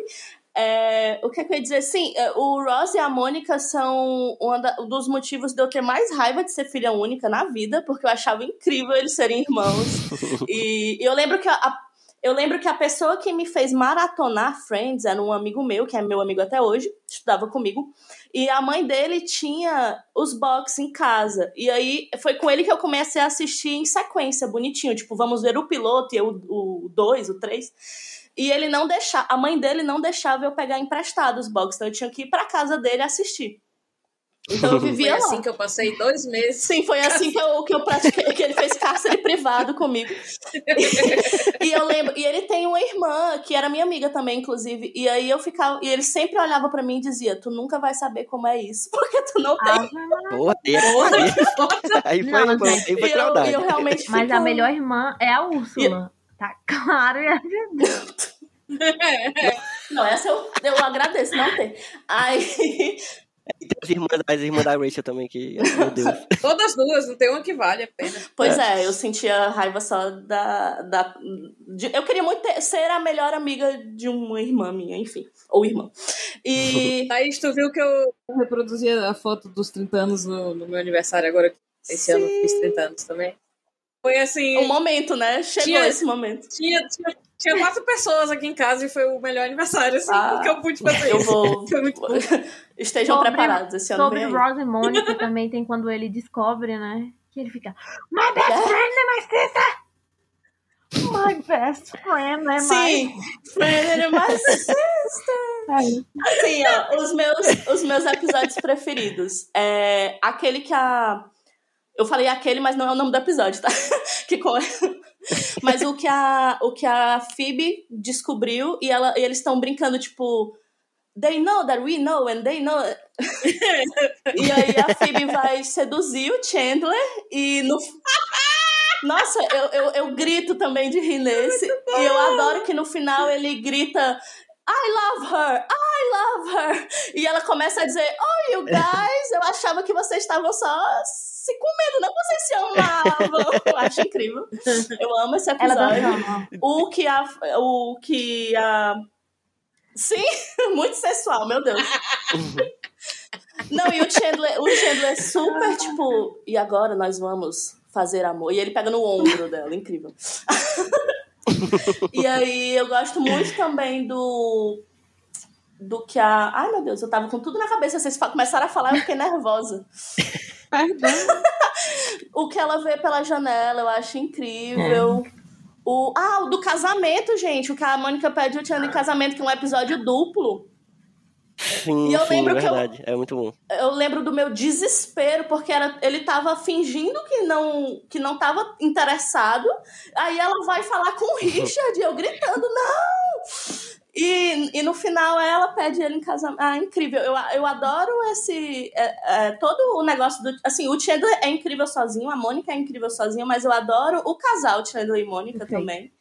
É, o que, é que eu ia dizer? Sim, é, o Ross e a Mônica são um dos motivos de eu ter mais raiva de ser filha única na vida, porque eu achava incrível eles serem irmãos. [laughs] e, e eu lembro que a, a- eu lembro que a pessoa que me fez maratonar Friends era um amigo meu, que é meu amigo até hoje, estudava comigo. E a mãe dele tinha os box em casa. E aí foi com ele que eu comecei a assistir em sequência, bonitinho. Tipo, vamos ver o piloto e o 2, o 3. E ele não deixava, a mãe dele não deixava eu pegar emprestado os box. Então eu tinha que ir pra casa dele assistir. Então eu [laughs] Foi vivia lá. assim que eu passei dois meses. Sim, foi assim que eu, que eu pratiquei, que ele fez cárcere privado comigo. e eu lembro, e ele tem uma irmã que era minha amiga também, inclusive. E aí eu ficava, e ele sempre olhava pra mim e dizia: Tu nunca vai saber como é isso, [laughs] porque tu não tem. Porra, aí é. Aí foi, Não, foi, aí foi e eu, e eu realmente Mas fico- a melhor irmã é a Úrsula. Tá claro. e é [laughs] Não, essa eu, eu agradeço não ter. Aí. As irmãs, as irmãs da Rachel também, que, meu Deus. Todas duas, não tem uma que vale a pena. Pois é, eu sentia raiva só da. da de- eu queria muito ter- ser a melhor amiga de uma irmã minha, enfim. Ou irmã. E. [laughs] Thaís, tu viu que eu reproduzi a foto dos 30 anos no, no meu aniversário agora? Esse ano eu fiz 30 anos também. Foi assim. um momento, né? Chegou Tinha- esse momento. Tinha, tinha, tinha quatro pessoas aqui em casa e foi o melhor aniversário, assim, Ah, que eu pude fazer Eu isso. vou. Foi muito bom. Estejam Sobre- preparados esse ano. Sobre. Ross e Mônica também tem quando ele descobre, né? Que ele fica. My best friend é my sister! My best friend é my Sim, friend and my sister. Sim, ó, os meus, os meus episódios preferidos. É aquele que a. Eu falei aquele, mas não é o nome do episódio, tá? [laughs] que com... [laughs] Mas o que a, o que a Phoebe descobriu e, ela, e eles estão brincando, tipo. They know that we know and they know. [laughs] e aí a Phoebe vai seduzir o Chandler e no. [laughs] Nossa, eu, eu, eu grito também de rir nesse. E eu adoro que no final ele grita. I love her, I love her. E ela começa a dizer, oh, you guys, eu achava que vocês estavam só se comendo, não vocês se amavam. Eu [laughs] acho incrível. Eu amo esse episódio. O que a. O que a. Sim, [laughs] muito sensual, meu Deus. [laughs] Não, e o Chandler, o Chandler é super tipo. E agora nós vamos fazer amor. E ele pega no ombro dela, incrível. e aí eu gosto muito também do. Do que a. Ai meu Deus, eu tava com tudo na cabeça. Vocês começaram a falar, eu fiquei nervosa. Perdão. [laughs] O que ela vê pela janela, eu acho incrível. O, ah, o do casamento, gente. O que a Mônica pede o Chandler em casamento, que é um episódio duplo. Sim, E eu sim, lembro é que eu- verdade. É muito bom. Eu lembro do meu desespero, porque era, ele tava fingindo que não, que não tava interessado. Aí ela vai falar com o [laughs] Richard, e eu gritando, não! E, e no final ela pede ele em casamento. Ah, incrível. Eu, eu adoro esse. é, é, todo o negócio do. Assim, o Chandler é incrível sozinho, a Mônica é incrível sozinha, mas eu adoro o casal Chandler e Mônica Perfeito. também.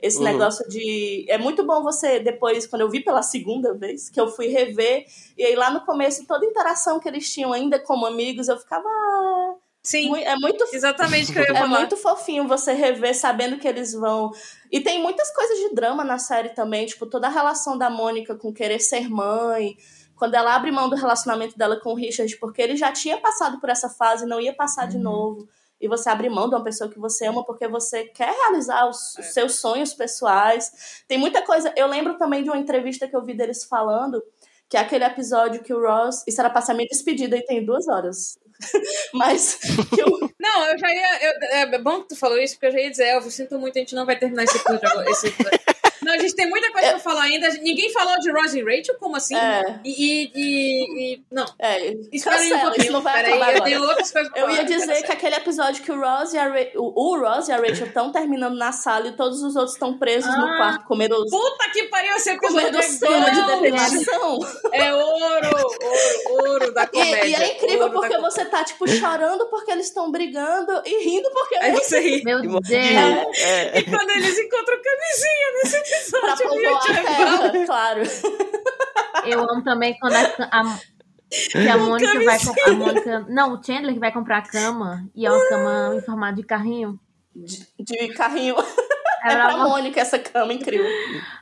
Esse Uhum. negócio de. É muito bom você, depois, quando eu vi pela segunda vez, que eu fui rever, e aí lá no começo, toda a interação que eles tinham ainda como amigos, eu ficava. "Ah, Sim, É muito exatamente o que eu ia é falar. muito fofinho você rever sabendo que eles vão. E tem muitas coisas de drama na série também, tipo, toda a relação da Mônica com querer ser mãe, quando ela abre mão do relacionamento dela com o Richard, porque ele já tinha passado por essa fase e não ia passar de novo. E você abre mão de uma pessoa que você ama porque você quer realizar os, os seus sonhos pessoais. Tem muita coisa. Eu lembro também de uma entrevista que eu vi deles falando, que é aquele episódio que o Ross. Isso era pra ser a minha despedida e tem duas horas. [laughs] Mas que o, [laughs] Não, eu já ia. eu- é bom que tu falou isso, porque eu já ia dizer, Elvio, sinto muito, a gente não vai terminar esse episódio agora. Esse episódio. Não, a gente tem muita coisa pra falar ainda. Ninguém falou de Rose e Rachel, como assim? É. E, e, e- e- Não, é, espera aí um cancela, pouquinho. não vai Peraí, acabar eu agora. tenho outras coisas pra Eu falar. ia dizer que aquele episódio que o Ross e a, Ra o, o Ross e a Rachel estão terminando na sala e todos os outros estão presos no Ah. quarto comendo, Puta que pariu, episódio comendo é cena de depilação. É ouro, ouro, ouro da [laughs] E, comédia. e é incrível porque você tá, tipo, chorando porque eles estão brigando e rindo porque Aí eles você ri. Meu E Deus. É, E quando eles encontram camisinha nesse pra a gente, é terra, [laughs] claro. Eu amo também quando a, a, que a [laughs] Mônica vai com- a Mônica, não, o Chandler que vai comprar a cama e é uma cama em formato de carrinho. De, de carrinho. É É pra pra- Mônica essa cama incrível.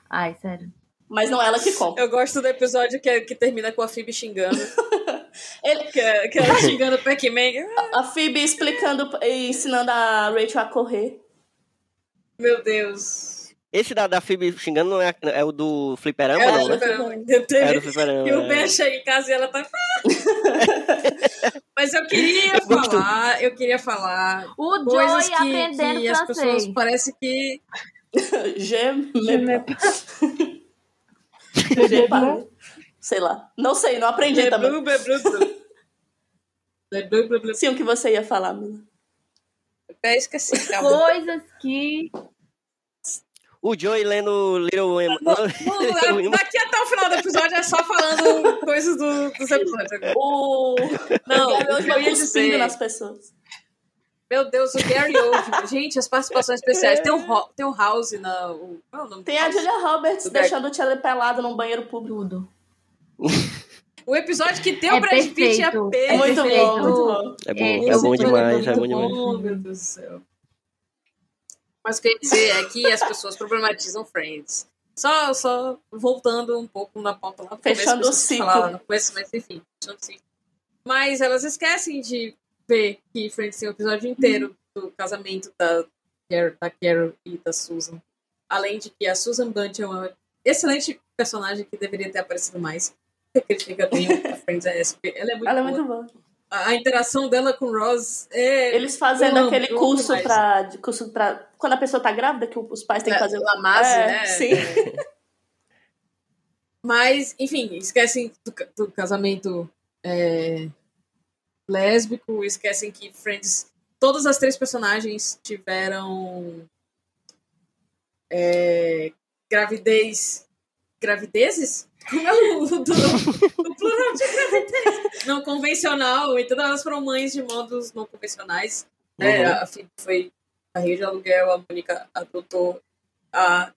Ai, sério. Mas não ela que compra. Eu gosto do episódio que, que termina com a Phoebe xingando. [laughs] Ele- Que, é- que ela xingando o Pac-Man. A Phoebe explicando e ensinando a Rachel a correr. Meu Deus. Esse da, da Phoebe xingando não é, é o do Fliperama, É não, o né? Fliperama. É do Fliperama. E o é. Ben chega em casa e ela tá. [laughs] Mas eu queria Eu gosto. falar, eu queria falar O coisas Joey que, aprendendo que as pessoas parece que. [laughs] Je [laughs] parle. Sei lá. Não sei, não aprendi também. Sim, o que você ia falar, Mila. Até esqueci. calma. Coisas que. O Joey lendo Little Women. Não, Little não, Women. daqui até o final do episódio é só falando coisas do, dos episódios. agora. O Não, eu vai ia cuspindo dizer- nas pessoas. Meu Deus, o Gary Oldman. Gente, as participações especiais. Tem o, Ho- tem o House na. O, qual é o nome Tem a? Julia Roberts Gary. deixando o Chandler pelado num banheiro público. Tudo. O episódio que tem É o Brad Pitt é perfeito. É muito perfeito. bom, muito bom. É bom, É, é bom demais, é muito bom demais. meu Deus do céu. Mas o que eu ia dizer é que as pessoas problematizam Friends. Só, só voltando um pouco na pauta lá Fechando o ciclo. falar lá no começo, mas enfim, fechando o ciclo. Mas elas esquecem de ver que Friends tem o episódio inteiro do casamento da Carol, da Carol e da Susan. Além de que a Susan Bunch é uma excelente personagem que deveria ter aparecido mais. A crítica pra Friends é porque Ela é muito Ela é boa. muito boa. A, interação dela com o Ross é. Eles fazendo amo, aquele amo curso de curso pra. Quando a pessoa tá grávida, que os pais têm que É, fazer. Lamaze, é, né? Sim. Mas, enfim, esquecem do, do casamento é, lésbico, esquecem que Friends. Todas as três personagens tiveram é, gravidez. Gravidezes? Como é o, do, o plural de gravidez? Não convencional, então elas foram mães de modos não convencionais. né? Uhum. A Phoebe foi barriga de aluguel, a Mônica adotou, a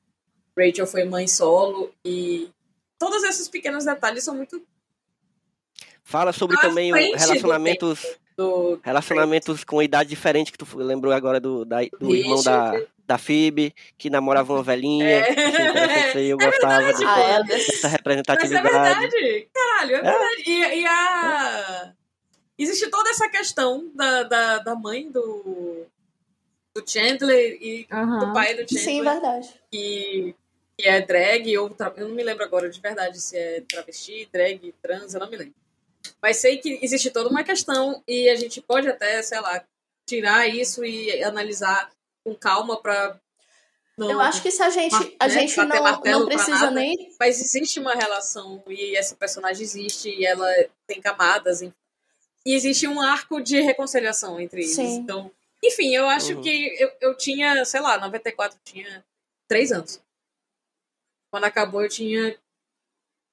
Rachel foi mãe solo e todos esses pequenos detalhes são muito Fala sobre também o do relacionamentos, do relacionamentos com idade diferente, que tu lembrou agora do, da- do irmão da, da Phoebe, que namorava uma velhinha. É. Aí, eu gostava dessa, Ah, é, dessa Mas é representatividade. verdade, caralho, é verdade. E, e a. Existe toda essa questão da, da, da mãe do, do Chandler e Aham. do pai do Chandler. Sim, verdade. que, que é drag ou tra- eu não me lembro agora de verdade se é travesti, drag, trans, eu não me lembro. Mas sei que existe toda uma questão e a gente pode até, sei lá, tirar isso e analisar com calma para Eu acho que se a gente, a né, gente não, não precisa nada. nem. mas existe uma relação e essa personagem existe e ela tem camadas e existe um arco de reconciliação entre eles. Sim. Então, enfim, eu acho Uhum. que eu, eu tinha, sei lá, 94, eu tinha 3 anos. Quando acabou, eu tinha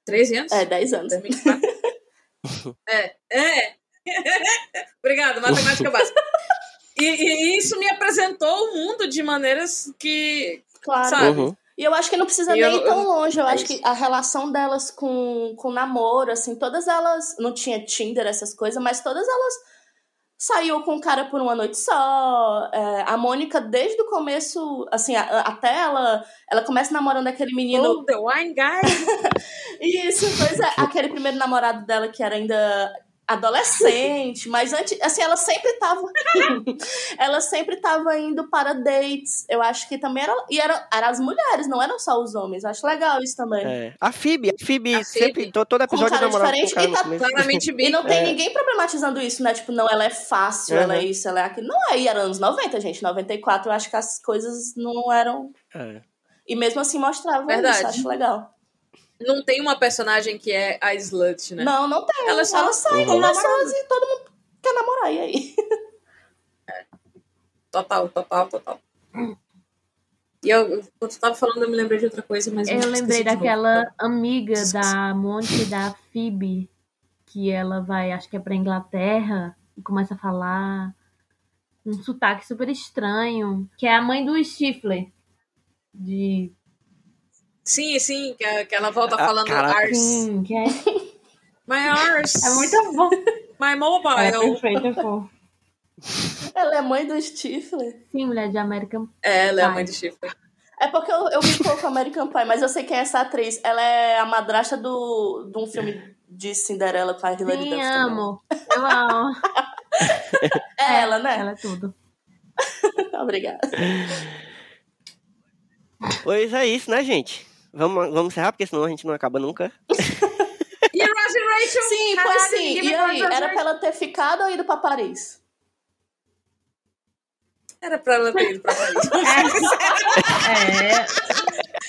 13 anos. É, 10 anos. 2004. [laughs] é, é. [laughs] Obrigada, matemática [laughs] básica. E, e isso me apresentou o mundo de maneiras que, Claro. sabe? Uhum. E eu acho que não precisa E eu nem não- ir tão eu- longe. Eu é acho isso. que a relação delas com, com namoro, assim, todas elas. Não tinha Tinder, essas coisas, mas todas elas saiu com o cara por uma noite só. É, a Mônica, desde o começo, assim, a- até ela. Ela começa namorando aquele menino. Oh, the wine guy. [laughs] Isso, pois é, aquele primeiro namorado dela que era ainda adolescente, mas antes, assim, ela sempre tava [laughs] ela sempre tava indo para dates. Eu acho que também era e eram era as mulheres, não eram só os homens. Eu acho legal isso também. É. A Phoebe, a Phoebe, A sempre, Phoebe. to- todo Com episódio cara com diferente o cara e tá. Claramente bi. [laughs] E não tem É. ninguém problematizando isso, né? Tipo, não, ela é fácil, ela é Uhum. isso, ela é aquilo. Não é, e era anos 90, gente. 94, eu acho que as coisas não eram. É. E mesmo assim mostrava Verdade. isso, acho legal. Não tem uma personagem que é a slut, né? Não, não tem. Ela Ela, só- sai com Uhum. pessoas e todo mundo quer namorar. E aí? Total, total, total. E eu, quando tu tava falando, eu me lembrei de outra coisa, mas Eu esqueci lembrei daquela amiga da Mônica e da Phoebe, que ela vai, acho que é pra Inglaterra, e começa a falar um sotaque super estranho, que é a mãe do Stifler. De. Sim, sim, que, a- que ela volta Ah, falando caraca. ars. Sim, que é, My ars. é muito bom. My mobile. É perfeito, pô. Ela é mãe do Stifler. Sim, mulher de American É, ela é a mãe de chifre. É porque eu, eu me pouco American Pie, mas eu sei quem é essa atriz. Ela é a madrasta do, de um filme de Cinderela com a Hilary Duff. também. amo. Eu amo. É ela, né? Ela é tudo. [laughs] Obrigada. Pois é isso, né, gente? Vamos, vamos encerrar, porque senão a gente não acaba nunca. [laughs] E Ross e Rachel? Sim, Caralho, pois sim. E aí, era pra ela ter ficado ou ido pra Paris? Era pra ela ter ido pra Paris. [laughs] É,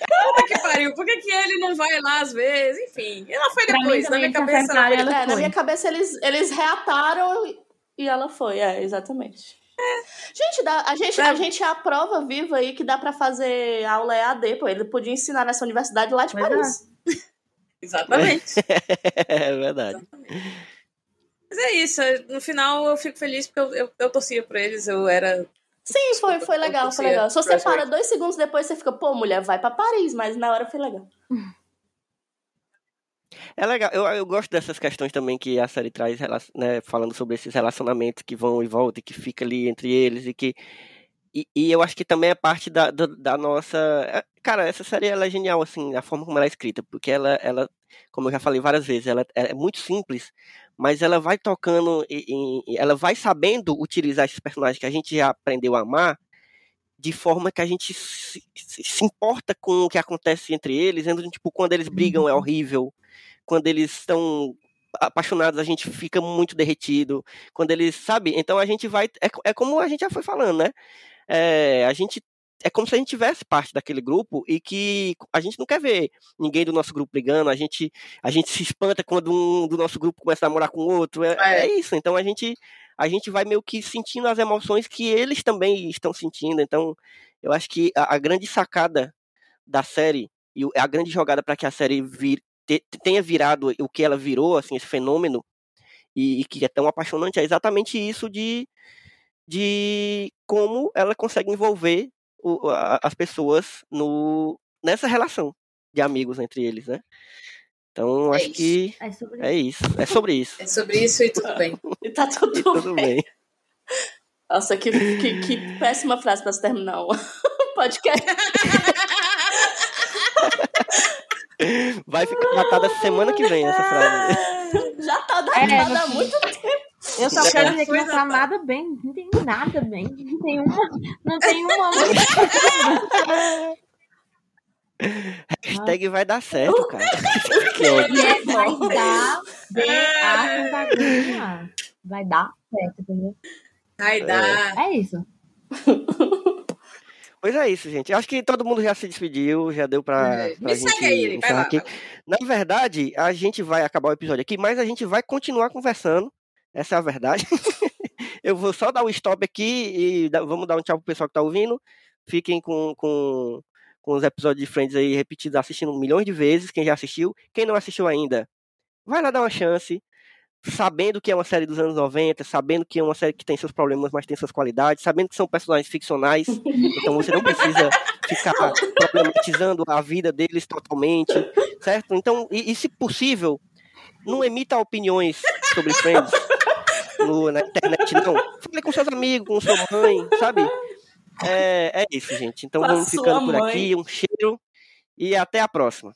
Puta que pariu. Por que, que ele não vai lá às vezes? Enfim, ela foi depois. Na minha cabeça, ela foi ela É, na foi. minha cabeça eles, eles reataram e- e ela foi. É, exatamente. Gente, dá- a gente, a É. gente é a prova viva aí que dá pra fazer aula EAD, pô. Ele podia ensinar nessa universidade lá de Pois é. Paris. [laughs] Exatamente. [laughs] é verdade. Mas é isso. No final, eu fico feliz porque eu, eu, eu torcia por eles. Eu era Sim, foi, foi legal, foi legal. Se você para dois segundos depois, você fica, pô, mulher, vai pra Paris, mas na hora foi legal. [laughs] É legal, eu, eu gosto dessas questões também que a série traz, né, falando sobre esses relacionamentos que vão e voltam e que fica ali entre eles e que. E, e eu acho que também é parte da, da, da nossa. é, Cara, essa série ela é genial, assim, a forma como ela é escrita, porque ela, ela como eu já falei várias vezes, ela é muito simples, mas ela vai tocando, e, e- e ela vai sabendo utilizar esses personagens que a gente já aprendeu a amar de forma que a gente se, se- se importa com o que acontece entre eles, então, tipo, quando eles brigam é horrível, quando eles estão apaixonados a gente fica muito derretido, quando eles, sabe? Então a gente vai, é, é como a gente já foi falando, né? É, a gente é como se a gente tivesse parte daquele grupo e que a gente não quer ver ninguém do nosso grupo brigando, a gente, a gente se espanta quando um do nosso grupo começa a namorar com o outro, é, É. é isso. Então a gente, a gente vai meio que sentindo as emoções que eles também estão sentindo. Então eu acho que a, a grande sacada da série e a grande jogada para que a série vir, te- tenha virado o que ela virou, assim, esse fenômeno e, e que é tão apaixonante é exatamente isso de de como ela consegue envolver o- a- as pessoas no, nessa relação de amigos entre eles, né? Então, É acho isso. que É sobre é isso. É sobre isso. É sobre isso e tudo bem. [laughs] E tá tudo, E tudo bem. bem. Nossa, que, que, que péssima frase pra se terminar um [laughs] podcast. [laughs] Vai ficar datada semana que vem essa frase. [laughs] Já tá datada É, há você- muito tempo. Eu só É. quero dizer que não tá nada bem. Não tem nada bem. Não tem uma. Não tem uma. [laughs] Hashtag vai dar certo, cara. É, vai dar de a Catarina. Vai dar certo, entendeu? Ai, dá. É isso. [laughs] Pois é isso, gente. Eu acho que todo mundo já se despediu, já deu pra, É. pra Me gente segue aí, vai lá. aqui. Na verdade, a gente vai acabar o episódio aqui, mas a gente vai continuar conversando. Essa é a verdade. [laughs] Eu vou só dar um stop aqui e vamos dar um tchau pro pessoal que tá ouvindo. Fiquem com, com, com os episódios de Friends aí repetidos, assistindo milhões de vezes. Quem já assistiu, quem não assistiu ainda, vai lá dar uma chance. Sabendo que é uma série dos anos 90, sabendo que é uma série que tem seus problemas, mas tem suas qualidades, sabendo que são personagens ficcionais, [laughs] então você não precisa ficar problematizando a vida deles totalmente, certo? Então, e, e se possível, não emita opiniões sobre Friends no- na internet, não. Fale com seus amigos, com sua mãe, sabe? É, é isso, gente. Então a vamos ficando por aqui. Um cheiro e até a próxima.